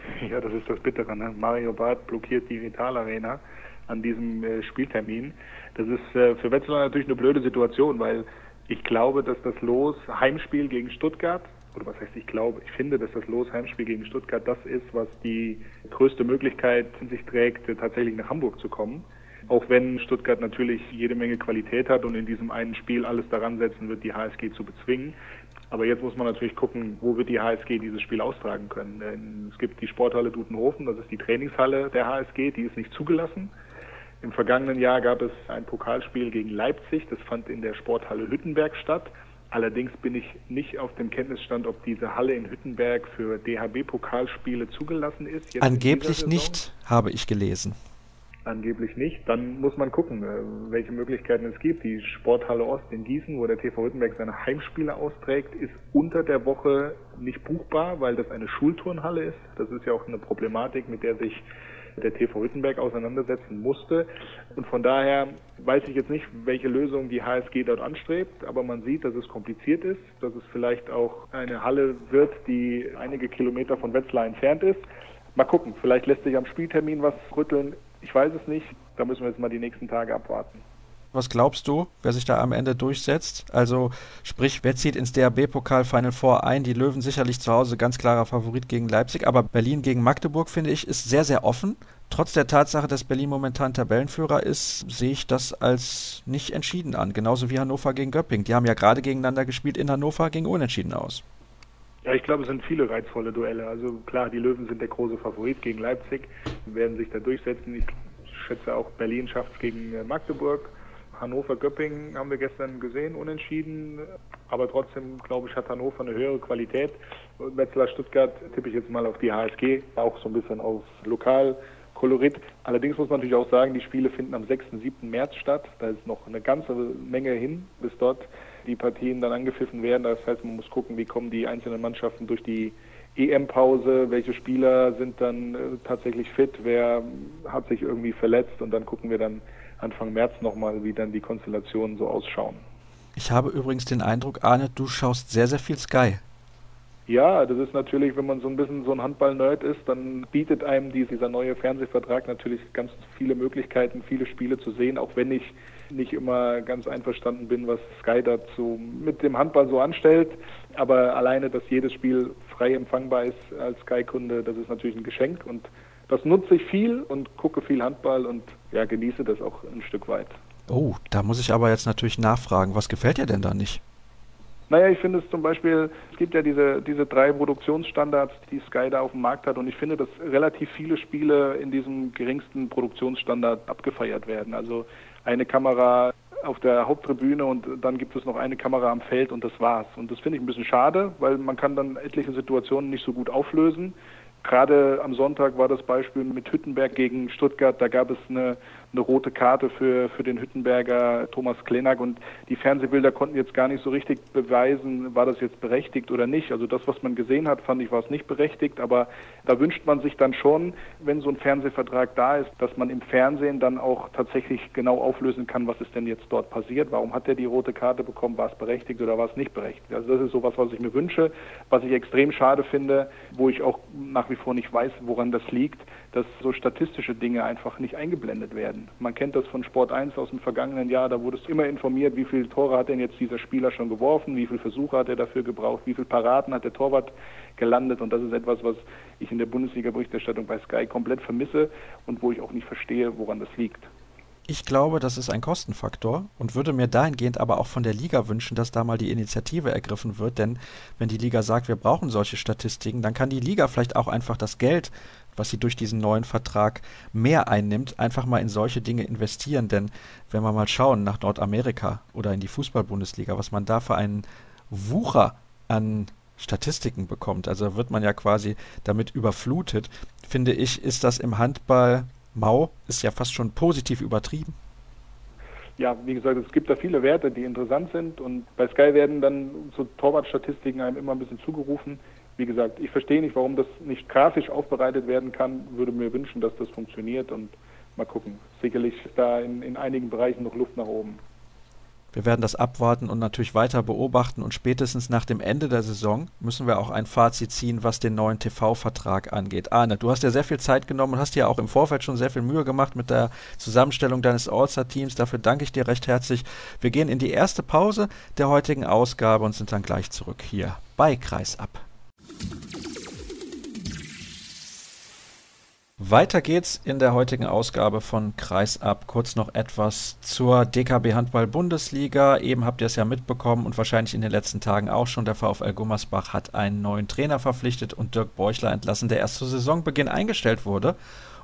Ja, das ist das Bittere. Ne? Mario Barth blockiert die Vital Arena an diesem äh, Spieltermin. Das ist äh, für Wetzlar natürlich eine blöde Situation, weil ich glaube, dass das Los Heimspiel gegen Stuttgart, oder was heißt ich glaube, ich finde, dass das Los Heimspiel gegen Stuttgart das ist, was die größte Möglichkeit in sich trägt, tatsächlich nach Hamburg zu kommen. Auch wenn Stuttgart natürlich jede Menge Qualität hat und in diesem einen Spiel alles daran setzen wird, die HSG zu bezwingen. Aber jetzt muss man natürlich gucken, wo wird die HSG dieses Spiel austragen können. Denn es gibt die Sporthalle Dutenhofen, das ist die Trainingshalle der HSG, die ist nicht zugelassen. Im vergangenen Jahr gab es ein Pokalspiel gegen Leipzig, das fand in der Sporthalle Hüttenberg statt. Allerdings bin ich nicht auf dem Kenntnisstand, ob diese Halle in Hüttenberg für DHB-Pokalspiele zugelassen ist.
Angeblich nicht, habe ich gelesen
angeblich nicht. Dann muss man gucken, äh, welche Möglichkeiten es gibt. Die Sporthalle Ost in Gießen, wo der TV Hüttenberg seine Heimspiele austrägt, ist unter der Woche nicht buchbar, weil das eine Schulturnhalle ist. Das ist ja auch eine Problematik, mit der sich der TV Hüttenberg auseinandersetzen musste. Und von daher weiß ich jetzt nicht, welche Lösung die HSG dort anstrebt, aber man sieht, dass es kompliziert ist, dass es vielleicht auch eine Halle wird, die einige Kilometer von Wetzlar entfernt ist. Mal gucken, vielleicht lässt sich am Spieltermin was rütteln. Ich weiß es nicht. Da müssen wir jetzt mal die nächsten Tage abwarten.
Was glaubst du, wer sich da am Ende durchsetzt? Also sprich, wer zieht ins DRB-Pokal Final Four ein? Die Löwen sicherlich zu Hause ganz klarer Favorit gegen Leipzig, aber Berlin gegen Magdeburg finde ich ist sehr sehr offen. Trotz der Tatsache, dass Berlin momentan Tabellenführer ist, sehe ich das als nicht entschieden an. Genauso wie Hannover gegen Göpping. Die haben ja gerade gegeneinander gespielt. In Hannover ging unentschieden aus.
Ja, ich glaube, es sind viele reizvolle Duelle. Also klar, die Löwen sind der große Favorit gegen Leipzig, werden sich da durchsetzen. Ich schätze auch Berlin schafft es gegen äh, Magdeburg. Hannover-Göppingen haben wir gestern gesehen, unentschieden. Aber trotzdem, glaube ich, hat Hannover eine höhere Qualität. Wetzlar-Stuttgart tippe ich jetzt mal auf die HSG, auch so ein bisschen auf Lokalkolorit. Allerdings muss man natürlich auch sagen, die Spiele finden am 6. und 7. März statt. Da ist noch eine ganze Menge hin, bis dort die Partien dann angepfiffen werden. Das heißt, man muss gucken, wie kommen die einzelnen Mannschaften durch die EM-Pause, welche Spieler sind dann äh, tatsächlich fit, wer hat sich irgendwie verletzt und dann gucken wir dann Anfang März nochmal, wie dann die Konstellationen so ausschauen.
Ich habe übrigens den Eindruck, Arne, du schaust sehr, sehr viel Sky.
Ja, das ist natürlich, wenn man so ein bisschen so ein Handball-Nerd ist, dann bietet einem dieser neue Fernsehvertrag natürlich ganz viele Möglichkeiten, viele Spiele zu sehen, auch wenn ich nicht immer ganz einverstanden bin, was Sky dazu mit dem Handball so anstellt. Aber alleine, dass jedes Spiel frei empfangbar ist als Sky-Kunde, das ist natürlich ein Geschenk und das nutze ich viel und gucke viel Handball und ja, genieße das auch ein Stück weit.
Oh, da muss ich aber jetzt natürlich nachfragen, was gefällt dir denn da nicht?
Naja, ich finde es zum Beispiel, es gibt ja diese, diese drei Produktionsstandards, die Sky da auf dem Markt hat und ich finde, dass relativ viele Spiele in diesem geringsten Produktionsstandard abgefeiert werden. Also eine Kamera auf der Haupttribüne und dann gibt es noch eine Kamera am Feld und das war's. Und das finde ich ein bisschen schade, weil man kann dann etliche Situationen nicht so gut auflösen Gerade am Sonntag war das Beispiel mit Hüttenberg gegen Stuttgart. Da gab es eine, eine rote Karte für, für den Hüttenberger Thomas Klenak und die Fernsehbilder konnten jetzt gar nicht so richtig beweisen, war das jetzt berechtigt oder nicht. Also das, was man gesehen hat, fand ich, war es nicht berechtigt. Aber da wünscht man sich dann schon, wenn so ein Fernsehvertrag da ist, dass man im Fernsehen dann auch tatsächlich genau auflösen kann, was ist denn jetzt dort passiert. Warum hat er die rote Karte bekommen? War es berechtigt oder war es nicht berechtigt? Also das ist sowas, was ich mir wünsche, was ich extrem schade finde, wo ich auch nach wie vor nicht weiß, woran das liegt, dass so statistische Dinge einfach nicht eingeblendet werden. Man kennt das von Sport 1 aus dem vergangenen Jahr, da wurde es immer informiert, wie viele Tore hat denn jetzt dieser Spieler schon geworfen, wie viele Versuche hat er dafür gebraucht, wie viele Paraden hat der Torwart gelandet und das ist etwas, was ich in der Bundesliga-Berichterstattung bei Sky komplett vermisse und wo ich auch nicht verstehe, woran das liegt.
Ich glaube, das ist ein Kostenfaktor und würde mir dahingehend aber auch von der Liga wünschen, dass da mal die Initiative ergriffen wird. Denn wenn die Liga sagt, wir brauchen solche Statistiken, dann kann die Liga vielleicht auch einfach das Geld, was sie durch diesen neuen Vertrag mehr einnimmt, einfach mal in solche Dinge investieren. Denn wenn wir mal schauen nach Nordamerika oder in die Fußball-Bundesliga, was man da für einen Wucher an Statistiken bekommt, also wird man ja quasi damit überflutet, finde ich, ist das im Handball mau ist ja fast schon positiv übertrieben.
Ja, wie gesagt, es gibt da viele Werte, die interessant sind und bei Sky werden dann so Torwartstatistiken einem immer ein bisschen zugerufen. Wie gesagt, ich verstehe nicht, warum das nicht grafisch aufbereitet werden kann, würde mir wünschen, dass das funktioniert und mal gucken. Sicherlich ist da in, in einigen Bereichen noch Luft nach oben.
Wir werden das abwarten und natürlich weiter beobachten und spätestens nach dem Ende der Saison müssen wir auch ein Fazit ziehen, was den neuen TV-Vertrag angeht. Arne, du hast ja sehr viel Zeit genommen und hast dir auch im Vorfeld schon sehr viel Mühe gemacht mit der Zusammenstellung deines All-Star-Teams. Dafür danke ich dir recht herzlich. Wir gehen in die erste Pause der heutigen Ausgabe und sind dann gleich zurück hier bei Kreisab. Weiter geht's in der heutigen Ausgabe von Kreisab. Kurz noch etwas zur DKB Handball Bundesliga. Eben habt ihr es ja mitbekommen und wahrscheinlich in den letzten Tagen auch schon. Der VfL Gummersbach hat einen neuen Trainer verpflichtet und Dirk Beuchler entlassen, der erst zu Saisonbeginn eingestellt wurde.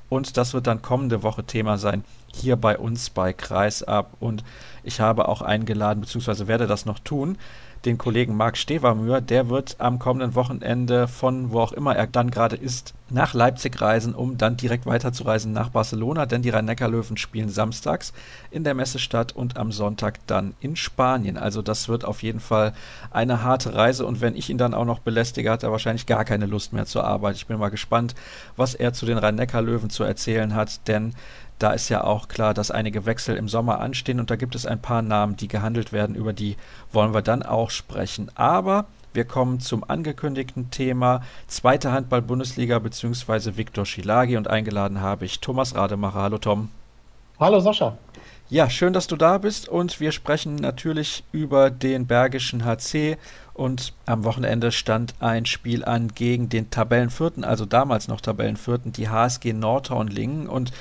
Und das wird dann kommende Woche Thema sein, hier bei uns bei Kreisab. Und ich habe auch eingeladen, beziehungsweise werde das noch tun, den Kollegen Marc Stevermühr. Der wird am kommenden Wochenende von wo auch immer er dann gerade ist, nach Leipzig reisen, um dann direkt weiterzureisen nach Barcelona, denn die Rhein-Neckar-Löwen spielen samstags in der Messestadt und am Sonntag dann in Spanien. Also das wird auf jeden Fall eine harte Reise und wenn ich ihn dann auch noch belästige, hat er wahrscheinlich gar keine Lust mehr zur Arbeit. Ich bin mal gespannt, was er zu den Rhein-Neckar-Löwen zu erzählen hat, denn da ist ja auch klar, dass einige Wechsel im Sommer anstehen und da gibt es ein paar Namen, die gehandelt werden, über die wollen wir dann auch sprechen. Aber wir kommen zum angekündigten Thema Zweite Handball-Bundesliga bzw. Viktor Schilagi und eingeladen habe ich Thomas Rademacher. Hallo Tom.
Hallo Sascha.
Ja, schön, dass du da bist und wir sprechen natürlich über den Bergischen HC und am Wochenende stand ein Spiel an gegen den Tabellenvierten, also damals noch Tabellenvierten, die HSG Nordhorn-Lingen und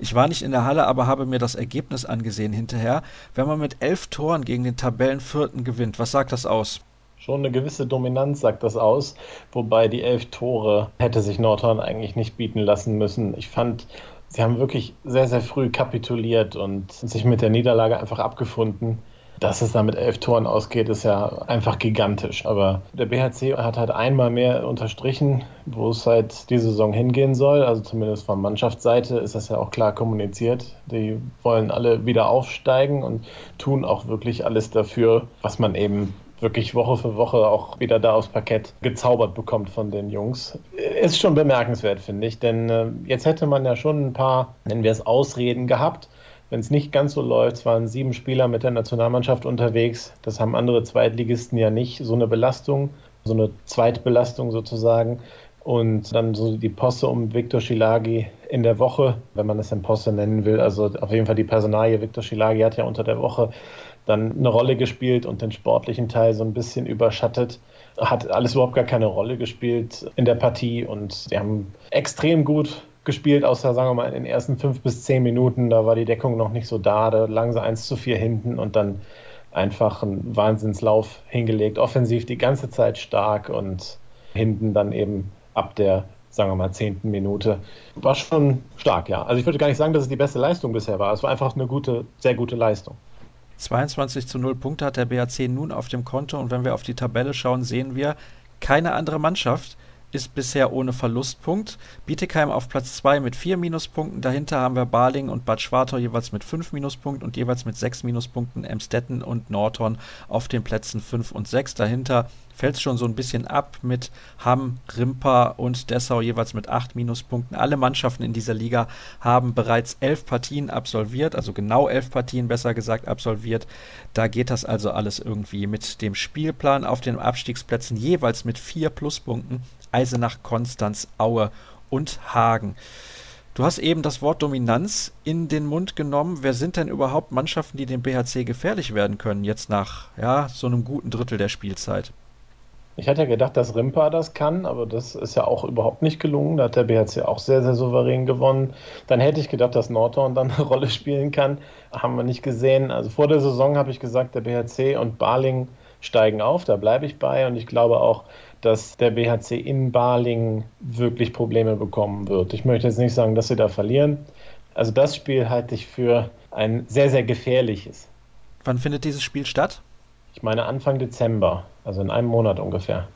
ich war nicht in der Halle, aber habe mir das Ergebnis angesehen hinterher. Wenn man mit elf Toren gegen den Tabellenvierten gewinnt, was sagt das aus?
Schon eine gewisse Dominanz sagt das aus, wobei die elf Tore hätte sich Nordhorn eigentlich nicht bieten lassen müssen. Ich fand, sie haben wirklich sehr, sehr früh kapituliert und sich mit der Niederlage einfach abgefunden. Dass es da mit elf Toren ausgeht, ist ja einfach gigantisch. Aber der BHC hat halt einmal mehr unterstrichen, wo es halt die Saison hingehen soll. Also zumindest von Mannschaftsseite ist das ja auch klar kommuniziert. Die wollen alle wieder aufsteigen und tun auch wirklich alles dafür, was man eben wirklich Woche für Woche auch wieder da aufs Parkett gezaubert bekommt von den Jungs. Ist schon bemerkenswert, finde ich, denn äh, jetzt hätte man ja schon ein paar, nennen wir es Ausreden gehabt wenn es nicht ganz so läuft, es waren sieben Spieler mit der Nationalmannschaft unterwegs. Das haben andere Zweitligisten ja nicht. So eine Belastung, so eine Zweitbelastung sozusagen. Und dann so die Posse um Viktor Schilagi in der Woche, wenn man es denn Posse nennen will. Also auf jeden Fall die Personalie. Viktor Schilagi hat ja unter der Woche dann eine Rolle gespielt und den sportlichen Teil so ein bisschen überschattet. Hat alles überhaupt gar keine Rolle gespielt in der Partie und sie haben extrem gut gespielt, außer sagen wir mal in den ersten fünf bis zehn Minuten, da war die Deckung noch nicht so da, da lagen sie 1 zu 4 hinten und dann einfach einen Wahnsinnslauf hingelegt. Offensiv die ganze Zeit stark und hinten dann eben ab der, sagen wir mal, zehnten Minute. War schon stark, ja. Also ich würde gar nicht sagen, dass es die beste Leistung bisher war. Es war einfach eine gute, sehr gute Leistung.
22 zu 0 Punkte hat der BAC nun auf dem Konto und wenn wir auf die Tabelle schauen, sehen wir keine andere Mannschaft ist bisher ohne Verlustpunkt. Bietigheim auf Platz 2 mit 4 Minuspunkten. Dahinter haben wir Baling und Bad Schwartau jeweils mit 5 Minuspunkten und jeweils mit 6 Minuspunkten Emstetten und Norton auf den Plätzen 5 und 6. Dahinter fällt es schon so ein bisschen ab mit Hamm, Rimpa und Dessau jeweils mit 8 Minuspunkten. Alle Mannschaften in dieser Liga haben bereits 11 Partien absolviert, also genau 11 Partien besser gesagt absolviert. Da geht das also alles irgendwie mit dem Spielplan auf den Abstiegsplätzen jeweils mit 4 Pluspunkten. Eisenach, Konstanz, Aue und Hagen. Du hast eben das Wort Dominanz in den Mund genommen. Wer sind denn überhaupt Mannschaften, die dem BHC gefährlich werden können, jetzt nach ja, so einem guten Drittel der Spielzeit?
Ich hatte ja gedacht, dass Rimpa das kann, aber das ist ja auch überhaupt nicht gelungen. Da hat der BHC auch sehr, sehr souverän gewonnen. Dann hätte ich gedacht, dass Norton dann eine Rolle spielen kann. Haben wir nicht gesehen. Also vor der Saison habe ich gesagt, der BHC und Barling steigen auf. Da bleibe ich bei. Und ich glaube auch, dass der BHC in Barling wirklich Probleme bekommen wird. Ich möchte jetzt nicht sagen, dass sie da verlieren. Also das Spiel halte ich für ein sehr, sehr gefährliches.
Wann findet dieses Spiel statt?
Ich meine Anfang Dezember, also in einem Monat ungefähr.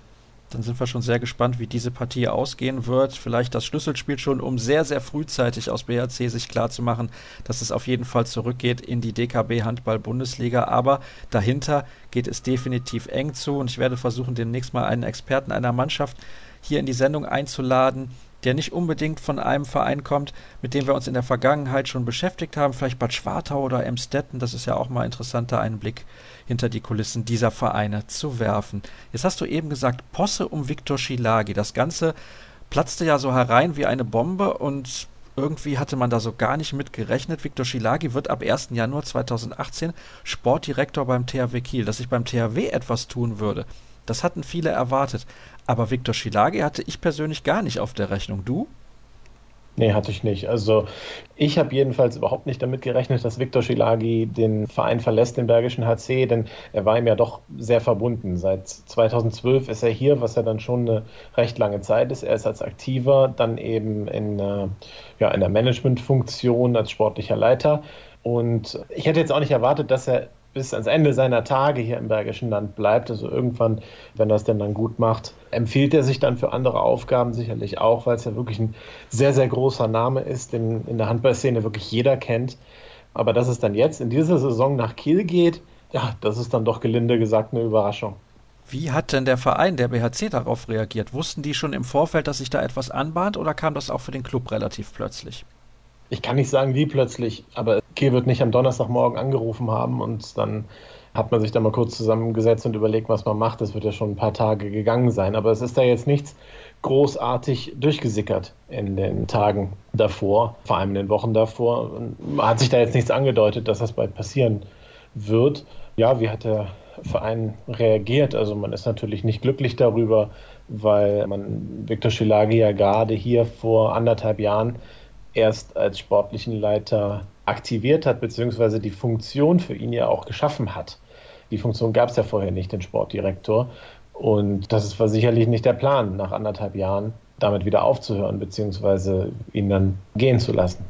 Dann sind wir schon sehr gespannt, wie diese Partie ausgehen wird. Vielleicht das Schlüsselspiel schon, um sehr, sehr frühzeitig aus BHC sich klarzumachen, dass es auf jeden Fall zurückgeht in die DKB Handball-Bundesliga. Aber dahinter geht es definitiv eng zu und ich werde versuchen, demnächst mal einen Experten einer Mannschaft hier in die Sendung einzuladen, der nicht unbedingt von einem Verein kommt, mit dem wir uns in der Vergangenheit schon beschäftigt haben, vielleicht Bad Schwartau oder Emstetten, das ist ja auch mal interessanter, einen Blick hinter die Kulissen dieser Vereine zu werfen. Jetzt hast du eben gesagt, Posse um Viktor Schilagi. Das Ganze platzte ja so herein wie eine Bombe und irgendwie hatte man da so gar nicht mit gerechnet. Viktor Schilagi wird ab 1. Januar 2018 Sportdirektor beim THW Kiel. Dass sich beim THW etwas tun würde, das hatten viele erwartet. Aber Viktor Schilagi hatte ich persönlich gar nicht auf der Rechnung. Du?
Nee, hatte ich nicht. Also ich habe jedenfalls überhaupt nicht damit gerechnet, dass Viktor Schilagi den Verein verlässt, den Bergischen HC, denn er war ihm ja doch sehr verbunden. Seit 2012 ist er hier, was ja dann schon eine recht lange Zeit ist. Er ist als Aktiver, dann eben in, äh, ja, in der Managementfunktion als sportlicher Leiter. Und ich hätte jetzt auch nicht erwartet, dass er bis ans Ende seiner Tage hier im Bergischen Land bleibt. Also irgendwann, wenn er es denn dann gut macht, empfiehlt er sich dann für andere Aufgaben sicherlich auch, weil es ja wirklich ein sehr, sehr großer Name ist, den in der Handballszene wirklich jeder kennt. Aber dass es dann jetzt in dieser Saison nach Kiel geht, ja, das ist dann doch gelinde gesagt eine Überraschung.
Wie hat denn der Verein, der BHC, darauf reagiert? Wussten die schon im Vorfeld, dass sich da etwas anbahnt oder kam das auch für den Club relativ plötzlich?
Ich kann nicht sagen, wie plötzlich, aber Kiel wird nicht am Donnerstagmorgen angerufen haben und dann hat man sich da mal kurz zusammengesetzt und überlegt, was man macht. Das wird ja schon ein paar Tage gegangen sein. Aber es ist da jetzt nichts großartig durchgesickert in den Tagen davor, vor allem in den Wochen davor. Und hat sich da jetzt nichts angedeutet, dass das bald passieren wird. Ja, wie hat der Verein reagiert? Also man ist natürlich nicht glücklich darüber, weil man Viktor Schilagi ja gerade hier vor anderthalb Jahren erst als sportlichen Leiter aktiviert hat, beziehungsweise die Funktion für ihn ja auch geschaffen hat. Die Funktion gab es ja vorher nicht, den Sportdirektor. Und das war sicherlich nicht der Plan, nach anderthalb Jahren damit wieder aufzuhören, beziehungsweise ihn dann gehen zu lassen.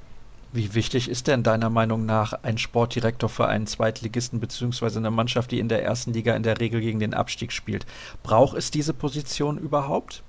Wie wichtig ist denn deiner Meinung nach ein Sportdirektor für einen Zweitligisten beziehungsweise eine Mannschaft, die in der ersten Liga in der Regel gegen den Abstieg spielt? Braucht es diese Position überhaupt?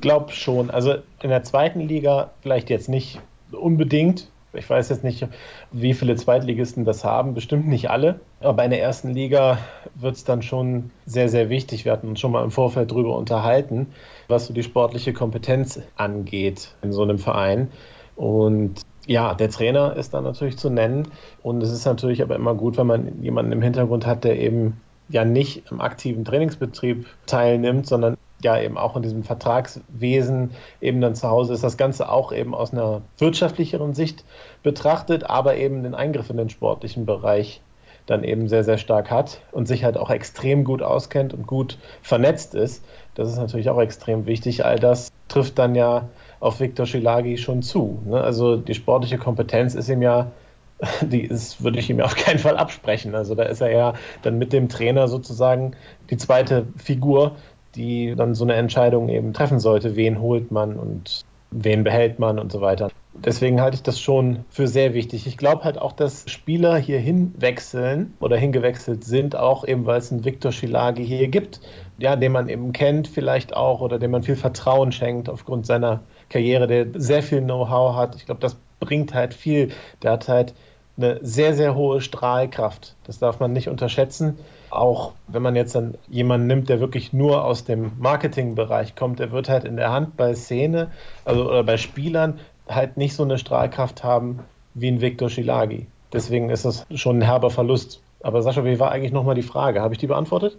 glaube schon. Also in der zweiten Liga vielleicht jetzt nicht unbedingt. Ich weiß jetzt nicht, wie viele Zweitligisten das haben, bestimmt nicht alle. Aber in der ersten Liga wird es dann schon sehr, sehr wichtig. Wir hatten uns schon mal im Vorfeld darüber unterhalten, was so die sportliche Kompetenz angeht in so einem Verein. Und ja, der Trainer ist dann natürlich zu nennen. Und es ist natürlich aber immer gut, wenn man jemanden im Hintergrund hat, der eben ja nicht im aktiven Trainingsbetrieb teilnimmt, sondern ja eben auch in diesem Vertragswesen eben dann zu Hause ist, das Ganze auch eben aus einer wirtschaftlicheren Sicht betrachtet, aber eben den Eingriff in den sportlichen Bereich dann eben sehr, sehr stark hat und sich halt auch extrem gut auskennt und gut vernetzt ist. Das ist natürlich auch extrem wichtig. All das trifft dann ja auf Viktor Schilagi schon zu. Ne? Also die sportliche Kompetenz ist ihm ja die ist, würde ich ihm auf keinen Fall absprechen. Also da ist er ja dann mit dem Trainer sozusagen die zweite Figur, die dann so eine Entscheidung eben treffen sollte, wen holt man und wen behält man und so weiter. deswegen halte ich das schon für sehr wichtig. Ich glaube halt auch, dass Spieler hier hinwechseln oder hingewechselt sind, auch eben weil es einen Viktor Schilagi hier gibt, ja, den man eben kennt vielleicht auch oder dem man viel Vertrauen schenkt aufgrund seiner Karriere, der sehr viel Know-how hat. Ich glaube, das bringt halt viel. Der hat halt eine sehr, sehr hohe Strahlkraft. Das darf man nicht unterschätzen. Auch wenn man jetzt dann jemanden nimmt, der wirklich nur aus dem Marketingbereich kommt, der wird halt in der Hand bei Szene also, oder bei Spielern halt nicht so eine Strahlkraft haben wie ein Viktor Schilagi. Deswegen ist das schon ein herber Verlust. Aber Sascha, wie war eigentlich nochmal die Frage? Habe ich die beantwortet?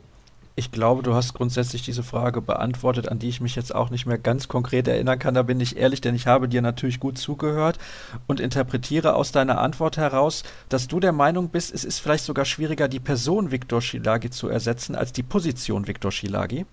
Ich glaube, du hast grundsätzlich diese Frage beantwortet, an die ich mich jetzt auch nicht mehr ganz konkret erinnern kann. Da bin ich ehrlich, denn ich habe dir natürlich gut zugehört und interpretiere aus deiner Antwort heraus, dass du der Meinung bist, es ist vielleicht sogar schwieriger, die Person Viktor Schilagi zu ersetzen, als die Position Viktor Schilagi.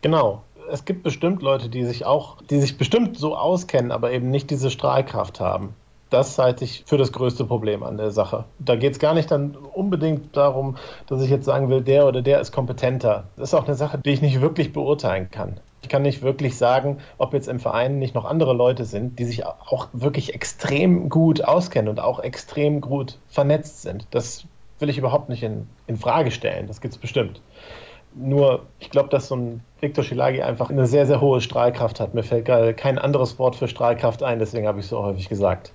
Genau. Es gibt bestimmt Leute, die sich auch, die sich bestimmt so auskennen, aber eben nicht diese Strahlkraft haben das halte ich für das größte Problem an der Sache. Da geht es gar nicht dann unbedingt darum, dass ich jetzt sagen will, der oder der ist kompetenter. Das ist auch eine Sache, die ich nicht wirklich beurteilen kann. Ich kann nicht wirklich sagen, ob jetzt im Verein nicht noch andere Leute sind, die sich auch wirklich extrem gut auskennen und auch extrem gut vernetzt sind. Das will ich überhaupt nicht in, in Frage stellen. Das gibt es bestimmt. Nur, ich glaube, dass so ein Viktor Schilagi einfach eine sehr, sehr hohe Strahlkraft hat. Mir fällt kein anderes Wort für Strahlkraft ein, deswegen habe ich es so häufig gesagt.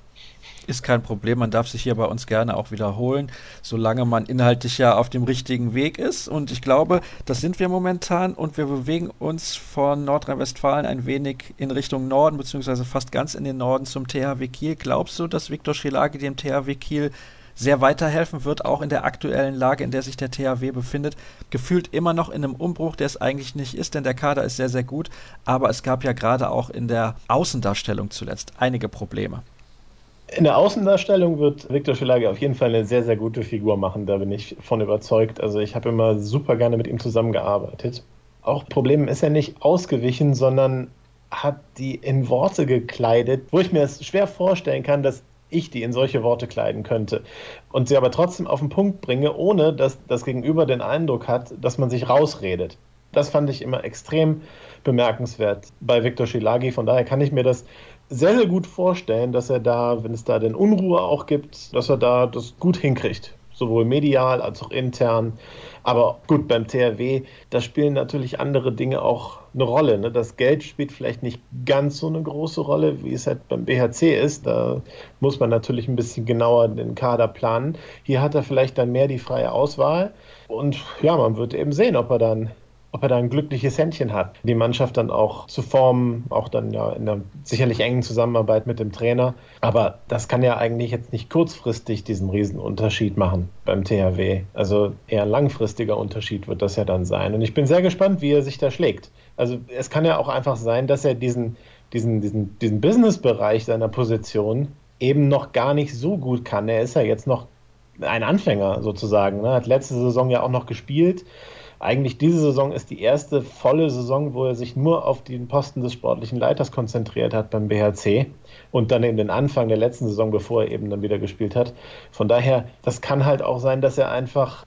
Ist kein Problem, man darf sich hier bei uns gerne auch wiederholen, solange man inhaltlich ja auf dem richtigen Weg ist. Und ich glaube, das sind wir momentan und wir bewegen uns von Nordrhein-Westfalen ein wenig in Richtung Norden, beziehungsweise fast ganz in den Norden zum THW Kiel. Glaubst du, dass Viktor Schilagi dem THW Kiel sehr weiterhelfen wird, auch in der aktuellen Lage, in der sich der THW befindet. Gefühlt immer noch in einem Umbruch, der es eigentlich nicht ist, denn der Kader ist sehr, sehr gut. Aber es gab ja gerade auch in der Außendarstellung zuletzt einige Probleme.
In der Außendarstellung wird Viktor Schilage auf jeden Fall eine sehr, sehr gute Figur machen, da bin ich von überzeugt. Also ich habe immer super gerne mit ihm zusammengearbeitet. Auch Problem ist er nicht ausgewichen, sondern hat die in Worte gekleidet, wo ich mir es schwer vorstellen kann, dass ich die in solche Worte kleiden könnte und sie aber trotzdem auf den Punkt bringe, ohne dass das Gegenüber den Eindruck hat, dass man sich rausredet. Das fand ich immer extrem bemerkenswert bei Viktor Schilagi. Von daher kann ich mir das sehr, sehr gut vorstellen, dass er da, wenn es da denn Unruhe auch gibt, dass er da das gut hinkriegt. Sowohl medial als auch intern. Aber gut, beim THW, da spielen natürlich andere Dinge auch eine Rolle. Ne? Das Geld spielt vielleicht nicht ganz so eine große Rolle, wie es halt beim BHC ist. Da muss man natürlich ein bisschen genauer den Kader planen. Hier hat er vielleicht dann mehr die freie Auswahl. Und ja, man wird eben sehen, ob er dann ob er da ein glückliches Händchen hat, die Mannschaft dann auch zu formen, auch dann ja in einer sicherlich engen Zusammenarbeit mit dem Trainer. Aber das kann ja eigentlich jetzt nicht kurzfristig diesen Riesenunterschied machen beim THW. Also eher langfristiger Unterschied wird das ja dann sein. Und ich bin sehr gespannt, wie er sich da schlägt. Also es kann ja auch einfach sein, dass er diesen, diesen, diesen, diesen Business-Bereich seiner Position eben noch gar nicht so gut kann. Er ist ja jetzt noch ein Anfänger sozusagen. Ne? Hat letzte Saison ja auch noch gespielt eigentlich diese Saison ist die erste volle Saison, wo er sich nur auf den Posten des sportlichen Leiters konzentriert hat beim BHC und dann eben den Anfang der letzten Saison, bevor er eben dann wieder gespielt hat. Von daher, das kann halt auch sein, dass er einfach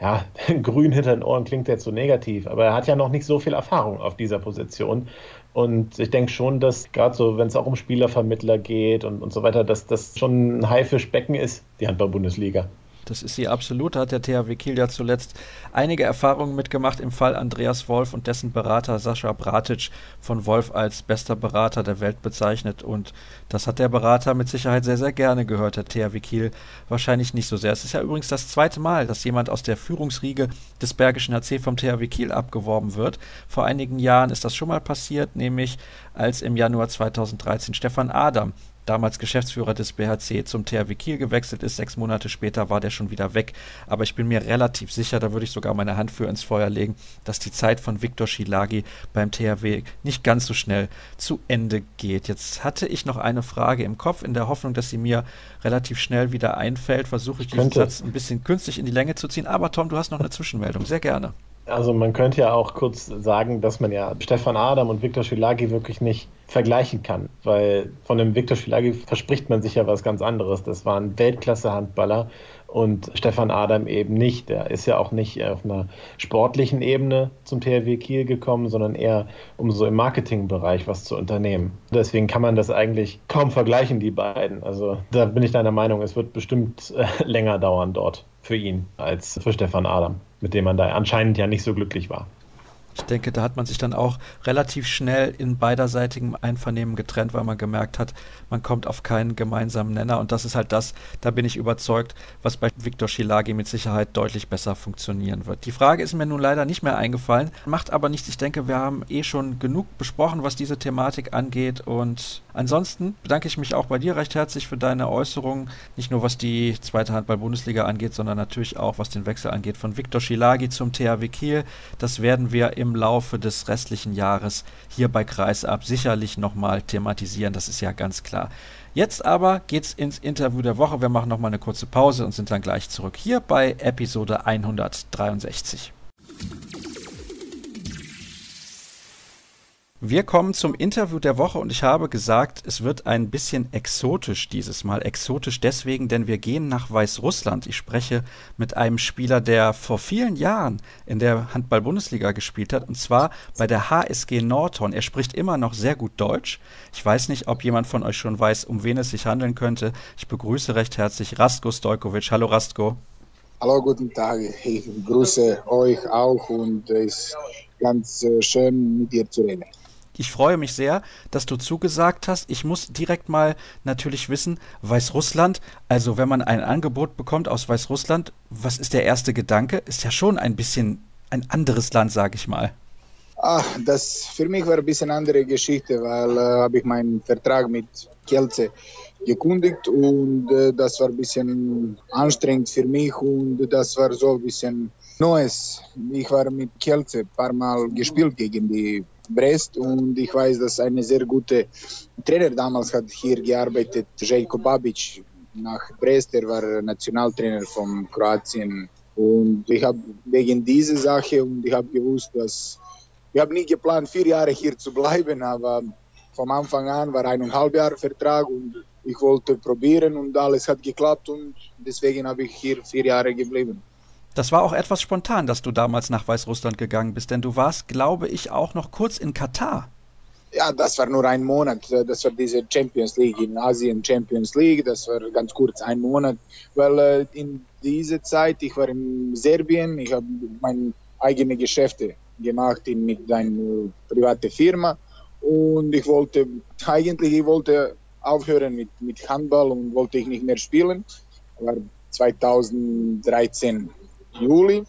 ja, grün hinter den Ohren klingt jetzt so negativ, aber er hat ja noch nicht so viel Erfahrung auf dieser Position. Und ich denke schon, dass gerade so, wenn es auch um Spielervermittler geht und, und so weiter, dass das schon ein Haifischbecken ist, die Handball-Bundesliga.
Das ist sie absolut. Da hat der THW Kiel ja zuletzt einige Erfahrungen mitgemacht im Fall Andreas Wolf und dessen Berater Sascha Bratic von Wolf als bester Berater der Welt bezeichnet. Und das hat der Berater mit Sicherheit sehr, sehr gerne gehört, der THW Kiel wahrscheinlich nicht so sehr. Es ist ja übrigens das zweite Mal, dass jemand aus der Führungsriege des Bergischen HC vom THW Kiel abgeworben wird. Vor einigen Jahren ist das schon mal passiert, nämlich als im Januar 2013 Stefan Adam damals Geschäftsführer des BHC, zum THW Kiel gewechselt ist. Sechs Monate später war der schon wieder weg. Aber ich bin mir relativ sicher, da würde ich sogar meine Hand für ins Feuer legen, dass die Zeit von Viktor Schilagi beim THW nicht ganz so schnell zu Ende geht. Jetzt hatte ich noch eine Frage im Kopf, in der Hoffnung, dass sie mir relativ schnell wieder einfällt. Versuche ich diesen Satz ein bisschen künstlich in die Länge zu ziehen. Aber Tom, du hast noch eine Zwischenmeldung. Sehr gerne.
Also man könnte ja auch kurz sagen, dass man ja Stefan Adam und Viktor Schilagi wirklich nicht vergleichen kann, weil von dem Viktor Schilagi verspricht man sich ja was ganz anderes. Das war ein Weltklasse-Handballer und Stefan Adam eben nicht. Der ist ja auch nicht auf einer sportlichen Ebene zum THW Kiel gekommen, sondern eher um so im Marketingbereich was zu unternehmen. Deswegen kann man das eigentlich kaum vergleichen, die beiden. Also da bin ich deiner Meinung, es wird bestimmt äh, länger dauern dort für ihn als für Stefan Adam mit dem man da anscheinend ja nicht so glücklich war.
Ich denke, da hat man sich dann auch relativ schnell in beiderseitigem Einvernehmen getrennt, weil man gemerkt hat, man kommt auf keinen gemeinsamen Nenner. Und das ist halt das, da bin ich überzeugt, was bei Viktor Schilagi mit Sicherheit deutlich besser funktionieren wird. Die Frage ist mir nun leider nicht mehr eingefallen, macht aber nichts. Ich denke, wir haben eh schon genug besprochen, was diese Thematik angeht. Und ansonsten bedanke ich mich auch bei dir recht herzlich für deine Äußerungen, nicht nur was die zweite Handball-Bundesliga angeht, sondern natürlich auch was den Wechsel angeht von Viktor Schilagi zum THW Kiel. Das werden wir im Laufe des restlichen Jahres hier bei Kreisab sicherlich nochmal thematisieren, das ist ja ganz klar. Jetzt aber geht's ins Interview der Woche. Wir machen nochmal eine kurze Pause und sind dann gleich zurück hier bei Episode 163. Wir kommen zum Interview der Woche und ich habe gesagt, es wird ein bisschen exotisch dieses Mal. Exotisch deswegen, denn wir gehen nach Weißrussland. Ich spreche mit einem Spieler, der vor vielen Jahren in der Handball-Bundesliga gespielt hat und zwar bei der HSG Nordhorn. Er spricht immer noch sehr gut Deutsch. Ich weiß nicht, ob jemand von euch schon weiß, um wen es sich handeln könnte. Ich begrüße recht herzlich Rastko Stojkovic. Hallo Rastko.
Hallo, guten Tag. Ich grüße euch auch und es ist ganz äh, schön mit dir zu reden.
Ich freue mich sehr, dass du zugesagt hast. Ich muss direkt mal natürlich wissen, Weißrussland, also wenn man ein Angebot bekommt aus Weißrussland, was ist der erste Gedanke? Ist ja schon ein bisschen ein anderes Land, sage ich mal.
Ach, das für mich war ein bisschen andere Geschichte, weil äh, habe ich meinen Vertrag mit Kielce gekündigt und äh, das war ein bisschen anstrengend für mich und das war so ein bisschen Neues. Ich war mit Kielce ein paar Mal gespielt gegen die Brest und ich weiß, dass eine sehr gute Trainer damals hat hier gearbeitet, Željko Babic nach Brest, er war Nationaltrainer von Kroatien und ich habe wegen dieser Sache und ich habe gewusst, dass ich habe nie geplant, vier Jahre hier zu bleiben, aber vom Anfang an war eineinhalb Jahre Vertrag und ich wollte probieren und alles hat geklappt und deswegen habe ich hier vier Jahre geblieben.
Das war auch etwas spontan, dass du damals nach Weißrussland gegangen bist, denn du warst, glaube ich, auch noch kurz in Katar.
Ja, das war nur ein Monat. Das war diese Champions League in Asien Champions League. Das war ganz kurz ein Monat, weil äh, in dieser Zeit ich war in Serbien. Ich habe meine eigenen Geschäfte gemacht mit einer äh, privaten Firma und ich wollte eigentlich ich wollte aufhören mit, mit Handball und wollte ich nicht mehr spielen. War 2013 Juli.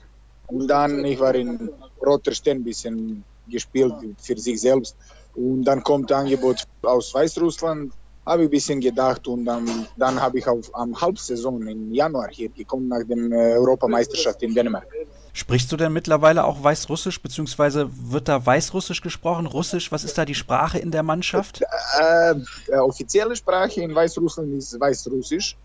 Und dann, ich war in Roter Stern ein bisschen gespielt für sich selbst. Und dann kommt Angebot aus Weißrussland, habe ich ein bisschen gedacht und dann, dann habe ich auf am Halbsaison im Januar hier gekommen nach der Europameisterschaft in Dänemark.
Sprichst du denn mittlerweile auch Weißrussisch, beziehungsweise wird da Weißrussisch gesprochen? Russisch, was ist da die Sprache in der Mannschaft?
Äh, äh, offizielle Sprache in Weißrussland ist Weißrussisch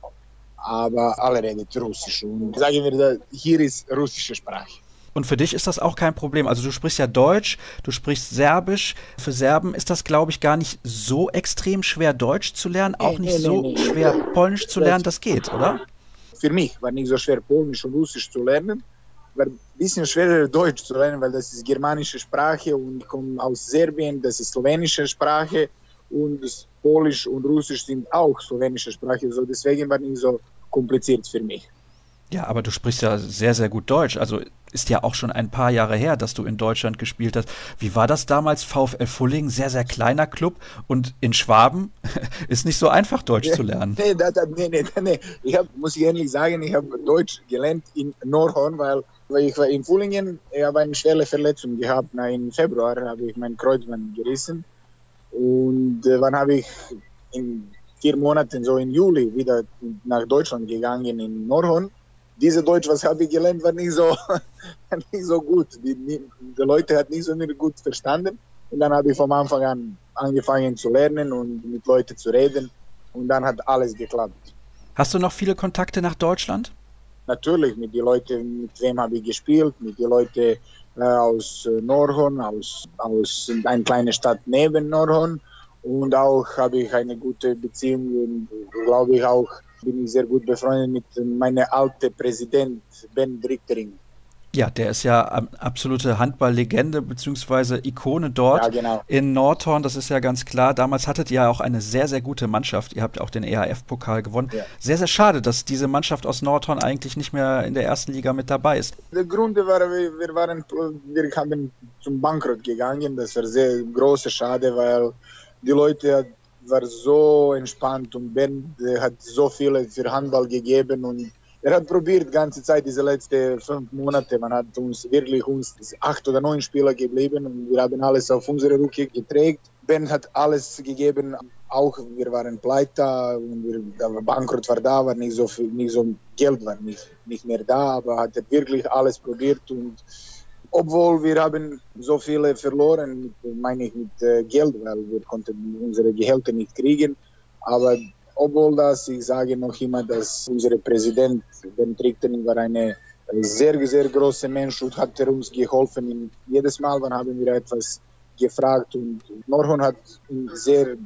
aber alle reden Russisch. Und sagen wir, hier ist russische Sprache.
Und für dich ist das auch kein Problem. Also du sprichst ja Deutsch, du sprichst Serbisch. Für Serben ist das, glaube ich, gar nicht so extrem schwer, Deutsch zu lernen, auch nicht nee, nee, so nee, schwer, Polnisch zu lernen. Das geht, oder?
Für mich war nicht so schwer, Polnisch und Russisch zu lernen. War ein bisschen schwerer, Deutsch zu lernen, weil das ist germanische Sprache und ich komme aus Serbien, das ist slowenische Sprache und Polisch und Russisch sind auch slowenische Sprache. So deswegen war nicht so kompliziert für mich.
Ja, aber du sprichst ja sehr, sehr gut Deutsch. Also ist ja auch schon ein paar Jahre her, dass du in Deutschland gespielt hast. Wie war das damals? VfL Fulling, sehr, sehr kleiner Club und in Schwaben ist nicht so einfach, Deutsch zu lernen.
Nee, das, nee, nee, nee. Ich hab, muss ich ehrlich sagen, ich habe Deutsch gelernt in Nordhorn, weil, weil ich war in Fullingen, ich habe eine schwere Verletzung gehabt. Na, Im Februar habe ich mein Kreuzband gerissen und äh, wann habe ich in vier Monaten, so im Juli, wieder nach Deutschland gegangen, in Nordhorn. Diese Deutsch, was habe ich gelernt, war nicht so, nicht so gut. Die, die, Leute hat nicht so gut verstanden. Und dann habe ich vom Anfang an angefangen zu lernen und mit Leuten zu reden. Und dann hat alles geklappt.
Hast du noch viele Kontakte nach Deutschland?
natürlich mit den Leuten, mit wem habe ich gespielt, mit den Leuten aus äh, Norhorn, aus, aus einer kleinen Stadt neben Norhorn. Und auch habe ich eine gute Beziehung und glaube ich auch bin ich sehr gut befreundet mit meinem alten Präsident Ben Drickering.
Ja, der ist ja absolute Handballlegende bzw. Ikone dort
ja, genau.
in Nordhorn. Das ist ja ganz klar. Damals hattet ihr ja auch eine sehr, sehr gute Mannschaft. Ihr habt auch den EHF-Pokal gewonnen. Ja. Sehr, sehr schade, dass diese Mannschaft aus Nordhorn eigentlich nicht mehr in der ersten Liga mit dabei ist.
Der Grund war, wir, waren, wir haben zum Bankrott gegangen. Das war sehr große Schade, weil die Leute waren so entspannt und Ben hat so viel für Handball gegeben und er hat probiert die ganze Zeit, diese letzten fünf Monate. Man hat uns wirklich uns acht oder neun Spieler geblieben und wir haben alles auf unsere Rücke getragen. Ben hat alles gegeben, auch wir waren pleite und wir, der Bankrott war da, war nicht so viel, nicht so Geld war nicht, nicht mehr da, aber hat wirklich alles probiert und obwohl wir haben so viele verloren, meine ich mit äh, Geld, weil wir konnten unsere Gehälter nicht kriegen, aber obwohl das, ich sage noch immer, dass unser Präsident, Ben Trichtering, war eine sehr, sehr große Mensch und hat uns geholfen. jedes Mal, wann haben wir etwas gefragt und Norhorn hat sehr,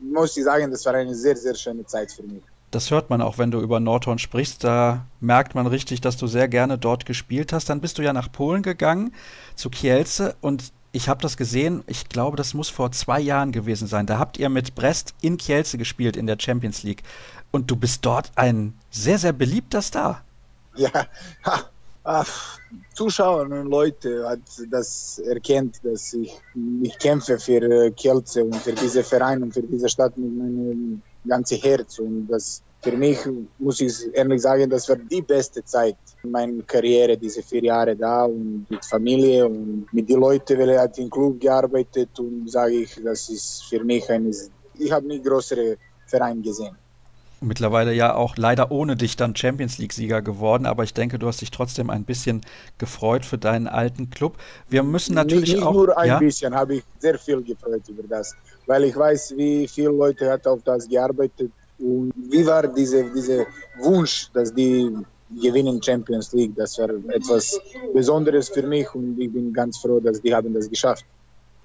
muss ich sagen, das war eine sehr, sehr schöne Zeit für mich.
Das hört man auch, wenn du über Nordhorn sprichst. Da merkt man richtig, dass du sehr gerne dort gespielt hast. Dann bist du ja nach Polen gegangen, zu Kielce. Und ich habe das gesehen, ich glaube, das muss vor zwei Jahren gewesen sein. Da habt ihr mit Brest in Kielce gespielt in der Champions League. Und du bist dort ein sehr, sehr beliebter Star.
Ja, Ach, Zuschauer und Leute hat das erkennt, dass ich mich kämpfe für äh, Kielce und für diese Verein und für diese Stadt mit meinem ganzen Herz. Und das für mich, muss ich ehrlich sagen, das war die beste Zeit in meiner Karriere, diese vier Jahre da und mit Familie und mit den Leuten, weil er hat im Club gearbeitet und sage ich, das ist für mich ein, ich habe nie größere Verein gesehen.
Mittlerweile ja auch leider ohne dich dann Champions League-Sieger geworden, aber ich denke, du hast dich trotzdem ein bisschen gefreut für deinen alten Club. Wir müssen natürlich
nicht, nicht
auch.
Nur ein ja? bisschen habe ich sehr viel gefreut über das, weil ich weiß, wie viele Leute hat auf das gearbeitet und wie war dieser diese Wunsch, dass die gewinnen Champions League? Das war etwas Besonderes für mich und ich bin ganz froh, dass die haben das geschafft.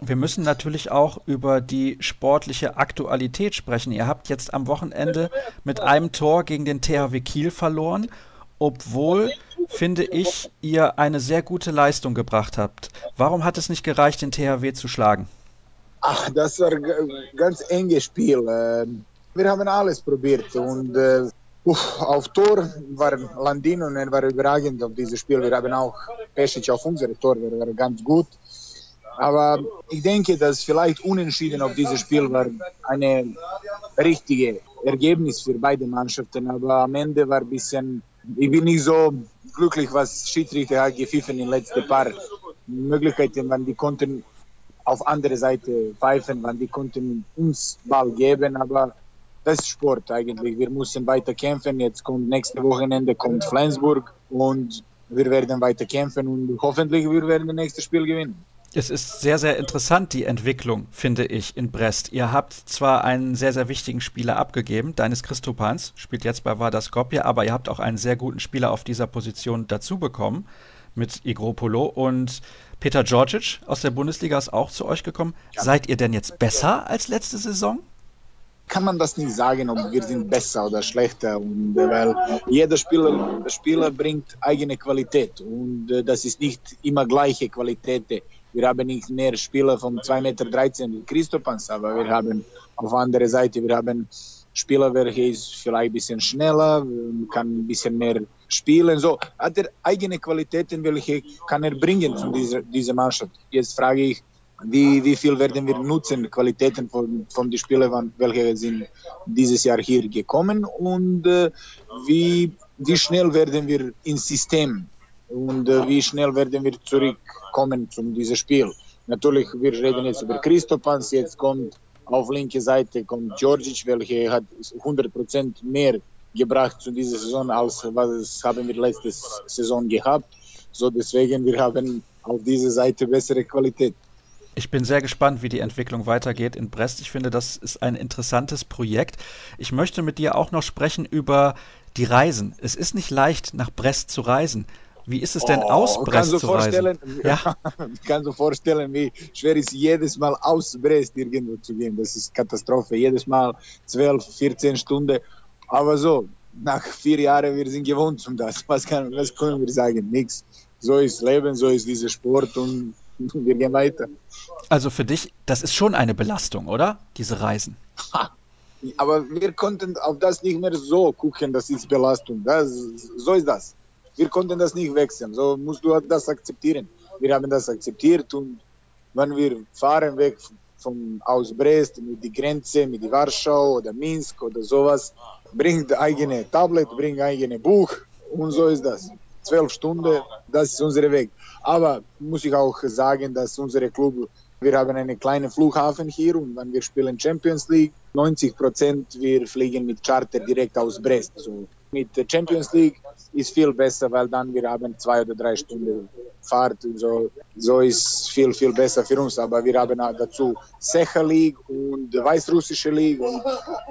Wir müssen natürlich auch über die sportliche Aktualität sprechen. Ihr habt jetzt am Wochenende mit einem Tor gegen den THW Kiel verloren, obwohl, finde ich, ihr eine sehr gute Leistung gebracht habt. Warum hat es nicht gereicht, den THW zu schlagen?
Ach, das war ein ganz enges Spiel. Ähm, wir haben alles probiert und äh, auf Tor war Landin und er war überragend auf dieses Spiel. Wir haben auch Pesic auf unser Tor, der war ganz gut. Aber ich denke, dass vielleicht unentschieden auf dieses Spiel war eine richtige Ergebnis für beide Mannschaften. Aber am Ende war ein bisschen, ich bin nicht so glücklich, was Schiedsrichter hat gepfiffen in den letzten paar Möglichkeiten, wann die konnten auf andere Seite pfeifen, wann die konnten uns Ball geben. Aber das ist Sport eigentlich. Wir müssen weiter kämpfen. Jetzt kommt nächste Wochenende kommt Flensburg und wir werden weiter kämpfen und hoffentlich wir werden das nächste Spiel gewinnen.
Es ist sehr, sehr interessant, die Entwicklung, finde ich, in Brest. Ihr habt zwar einen sehr, sehr wichtigen Spieler abgegeben, Deines Christopans, spielt jetzt bei Vardar Skopje, aber ihr habt auch einen sehr guten Spieler auf dieser Position dazu bekommen mit Igropolo und Peter Georgic aus der Bundesliga ist auch zu euch gekommen. Ja. Seid ihr denn jetzt besser als letzte Saison?
kann man das nicht sagen, ob wir sind besser oder schlechter. Und, äh, weil jeder Spieler, Spieler bringt eigene Qualität und äh, das ist nicht immer gleiche Qualität. Wir haben nicht mehr Spieler von 2,13 Meter wie Christopans, aber wir haben auf der anderen Seite, wir haben Spieler, welcher ist vielleicht ein bisschen schneller, kann ein bisschen mehr spielen. So hat er eigene Qualitäten, welche kann er bringen von dieser, dieser Mannschaft. Jetzt frage ich, wie, wie viel werden wir nutzen, Qualitäten von, von den Spielern, welche sind dieses Jahr hier gekommen und äh, wie, wie schnell werden wir ins System und äh, wie schnell werden wir zurückkommen zu diesem Spiel. Natürlich, wir reden jetzt über Christopans, jetzt kommt auf linke Seite kommt Georgic, welcher hat 100% mehr gebracht zu dieser Saison, als was haben wir letzte Saison gehabt. So deswegen, wir haben auf dieser Seite bessere Qualität.
Ich bin sehr gespannt, wie die Entwicklung weitergeht in Brest. Ich finde, das ist ein interessantes Projekt. Ich möchte mit dir auch noch sprechen über die Reisen. Es ist nicht leicht, nach Brest zu reisen. Wie ist es denn, oh, aus Brest zu reisen?
Ja. kannst du vorstellen, wie schwer es jedes Mal aus Brest irgendwo zu gehen. Das ist Katastrophe. Jedes Mal 12, 14 Stunden. Aber so, nach vier Jahren, wir sind gewohnt um das. Was, kann, was können wir sagen? Nichts. So ist Leben, so ist dieser Sport und wir gehen weiter.
Also für dich, das ist schon eine Belastung, oder? Diese Reisen.
Aber wir konnten auf das nicht mehr so gucken, das ist Belastung. Das, so ist das. Wir konnten das nicht wechseln. So musst du das akzeptieren. Wir haben das akzeptiert und wenn wir fahren weg von aus Brest mit die Grenze, mit Warschau oder Minsk oder sowas, bringt eigene Tablet, bringt eigene Buch und so ist das. Zwölf Stunden, das ist unser Weg. Aber muss ich auch sagen, dass unser Club, wir haben einen kleinen Flughafen hier und wenn wir spielen Champions League, 90 Prozent wir fliegen mit Charter direkt aus Brest. So mit der Champions League ist viel besser, weil dann wir haben zwei oder drei Stunden Fahrt und so. So ist viel, viel besser für uns. Aber wir haben dazu Secha League und Weißrussische League und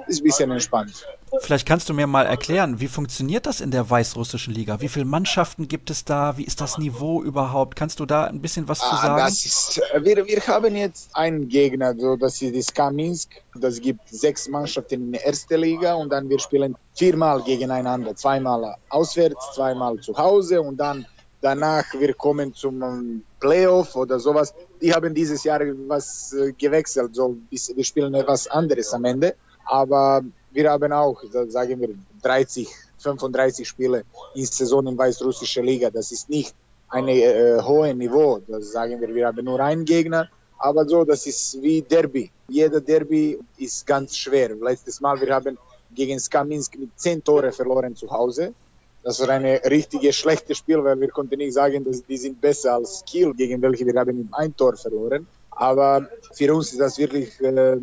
ist ein bisschen entspannt.
Vielleicht kannst du mir mal erklären, wie funktioniert das in der Weißrussischen Liga? Wie viele Mannschaften gibt es da? Wie ist das Niveau überhaupt? Kannst du da ein bisschen was zu ah, sagen?
Das ist, wir, wir haben jetzt einen Gegner, so, das ist die Ska Minsk. Das gibt sechs Mannschaften in der ersten Liga und dann wir spielen viermal gegeneinander. Zweimal auswärts, zweimal zu Hause und dann danach wir kommen zum Playoff oder sowas. Die haben dieses Jahr was äh, gewechselt, so wir spielen etwas anderes am Ende. Aber wir haben auch, sagen wir, 30, 35 Spiele in Saison in weißrussischer Liga. Das ist nicht ein äh, hohes Niveau. Das sagen wir, wir haben nur einen Gegner. Aber so, das ist wie Derby. Jeder Derby ist ganz schwer. Letztes Mal, wir haben gegen Skaminsk mit 10 Tore verloren zu Hause. Das war ein richtiges schlechtes Spiel, weil wir konnten nicht sagen, dass die sind besser als Kiel, gegen welche wir haben ein Tor verloren. Aber für uns ist das wirklich äh,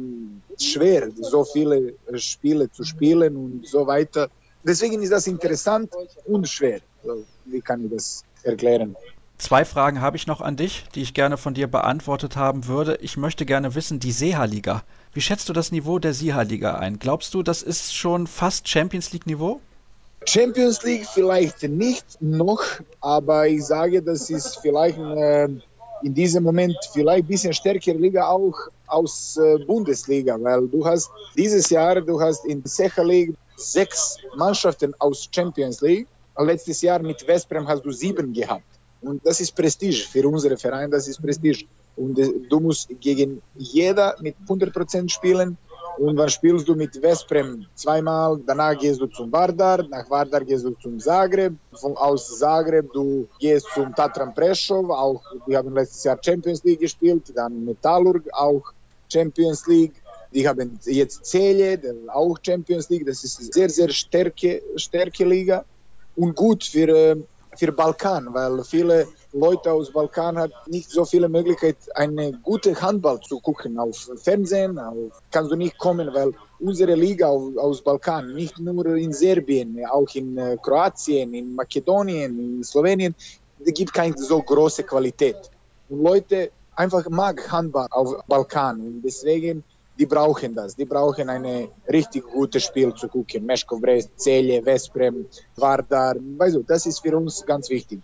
schwer, so viele Spiele zu spielen und so weiter. Deswegen ist das interessant und schwer. So, wie kann ich das erklären?
Zwei Fragen habe ich noch an dich, die ich gerne von dir beantwortet haben würde. Ich möchte gerne wissen, die Seha-Liga. Wie schätzt du das Niveau der Seha-Liga ein? Glaubst du, das ist schon fast Champions League-Niveau?
Champions League vielleicht nicht noch, aber ich sage, das ist vielleicht äh, in diesem Moment vielleicht ein bisschen stärkere Liga auch aus äh, Bundesliga, weil du hast dieses Jahr, du hast in Secha League sechs Mannschaften aus Champions League. Letztes Jahr mit Westbrem hast du sieben gehabt. Und das ist Prestige für unsere Verein, das ist Prestige. Und äh, du musst gegen jeder mit 100% spielen und dann spielst du mit Vesprem zweimal, danach gehst du zum Vardar, nach Vardar gehst du zum Zagreb, von aus Zagreb du gehst zum Tatran Prešov, auch die haben letztes Jahr Champions League gespielt, dann Metallurg auch Champions League. Die haben jetzt Celje, auch Champions League. Das ist eine sehr, sehr starke, starke Liga und gut für, äh, für Balkan, weil viele Leute aus Balkan haben nicht so viele Möglichkeiten, eine gute Handball zu gucken. Auf Fernsehen auf, kannst du nicht kommen, weil unsere Liga aus, aus Balkan, nicht nur in Serbien, auch in äh, Kroatien, in Makedonien, in Slowenien, es gibt keine so große Qualität. Und Leute einfach mag Handball auf Balkan und deswegen die brauchen das. Die brauchen ein richtig gutes Spiel zu gucken. Meshkov Brest, Celje, Vesprem, Vardar. Weißt du, das ist für uns ganz wichtig.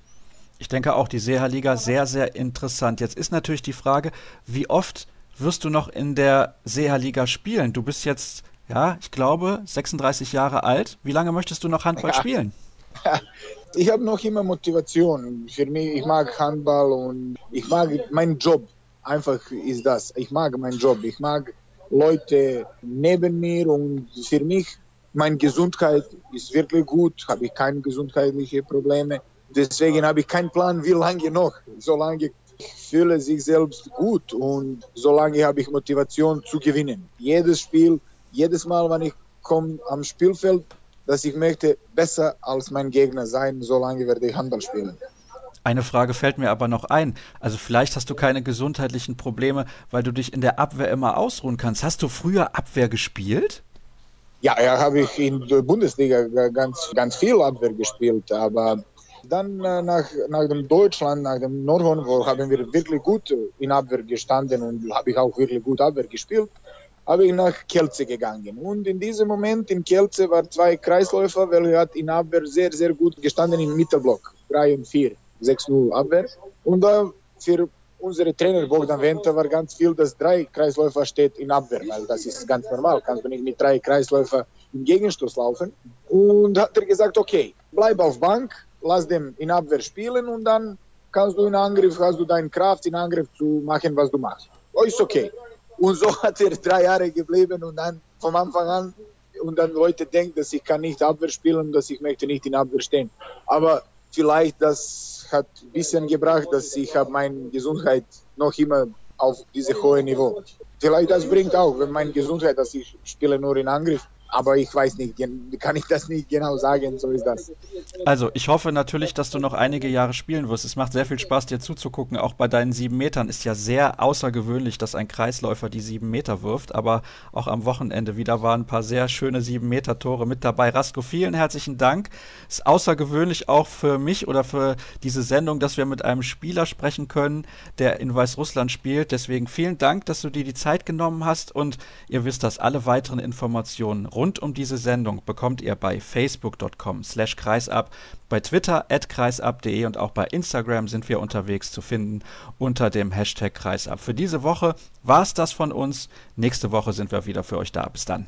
Ich denke auch die Seha-Liga sehr, sehr interessant. Jetzt ist natürlich die Frage, wie oft wirst du noch in der Seha-Liga spielen? Du bist jetzt, ja, ich glaube, 36 Jahre alt. Wie lange möchtest du noch Handball ja. spielen?
Ich habe noch immer Motivation. Für mich, ich mag Handball und ich mag meinen Job. Einfach ist das. Ich mag meinen Job. Ich mag Leute neben mir und für mich, meine Gesundheit ist wirklich gut. Habe ich keine gesundheitlichen Probleme. Deswegen habe ich keinen Plan, wie lange noch. Solange ich fühle sich selbst gut und solange habe ich Motivation zu gewinnen. Jedes Spiel, jedes Mal, wenn ich komme am Spielfeld, dass ich möchte besser als mein Gegner sein, solange werde ich Handball spielen.
Eine Frage fällt mir aber noch ein. Also vielleicht hast du keine gesundheitlichen Probleme, weil du dich in der Abwehr immer ausruhen kannst. Hast du früher Abwehr gespielt?
Ja, ja, habe ich in der Bundesliga ganz, ganz viel Abwehr gespielt, aber dann äh, nach, nach dem Deutschland, nach dem Nordhorn, wo haben wir wirklich gut in Abwehr gestanden und habe ich auch wirklich gut Abwehr gespielt. habe ich nach Kielce gegangen. Und in diesem Moment in Kielce waren zwei Kreisläufer, welche hat in Abwehr sehr, sehr gut gestanden im Mittelblock. 3 und 4, 6-0 Abwehr. Und da für unsere Trainer Bogdan Venter war ganz viel, dass drei Kreisläufer steht in Abwehr, weil das ist ganz normal. Kannst du nicht mit drei Kreisläufer im Gegenstoß laufen. Und hat er gesagt, okay, bleib auf Bank, lass dem in Abwehr spielen und dann kannst du in Angriff, hast du deine Kraft in Angriff zu machen, was du machst. Oh, ist okay. Und so hat er drei Jahre geblieben und dann vom Anfang an und dann Leute denken, dass ich kann nicht Abwehr spielen, dass ich möchte nicht in Abwehr stehen. Aber vielleicht das hat ein bisschen gebracht, dass ich habe meine Gesundheit noch immer auf diese hohe Niveau. Vielleicht das bringt auch, wenn meine Gesundheit, dass ich spiele nur in Angriff, aber ich weiß nicht, kann ich das nicht genau sagen, so ist das.
Also, ich hoffe natürlich, dass du noch einige Jahre spielen wirst. Es macht sehr viel Spaß, dir zuzugucken. Auch bei deinen sieben Metern ist ja sehr außergewöhnlich, dass ein Kreisläufer die sieben Meter wirft. Aber auch am Wochenende wieder waren ein paar sehr schöne sieben Meter Tore mit dabei. Rasko, vielen herzlichen Dank. Ist außergewöhnlich auch für mich oder für diese Sendung, dass wir mit einem Spieler sprechen können, der in Weißrussland spielt. Deswegen vielen Dank, dass du dir die Zeit genommen hast. Und ihr wisst, dass alle weiteren Informationen rund um diese Sendung bekommt ihr bei facebook.com slash kreisab, bei Twitter at kreisab.de und auch bei Instagram sind wir unterwegs zu finden unter dem Hashtag kreisab. Für diese Woche war es das von uns. Nächste Woche sind wir wieder für euch da. Bis dann.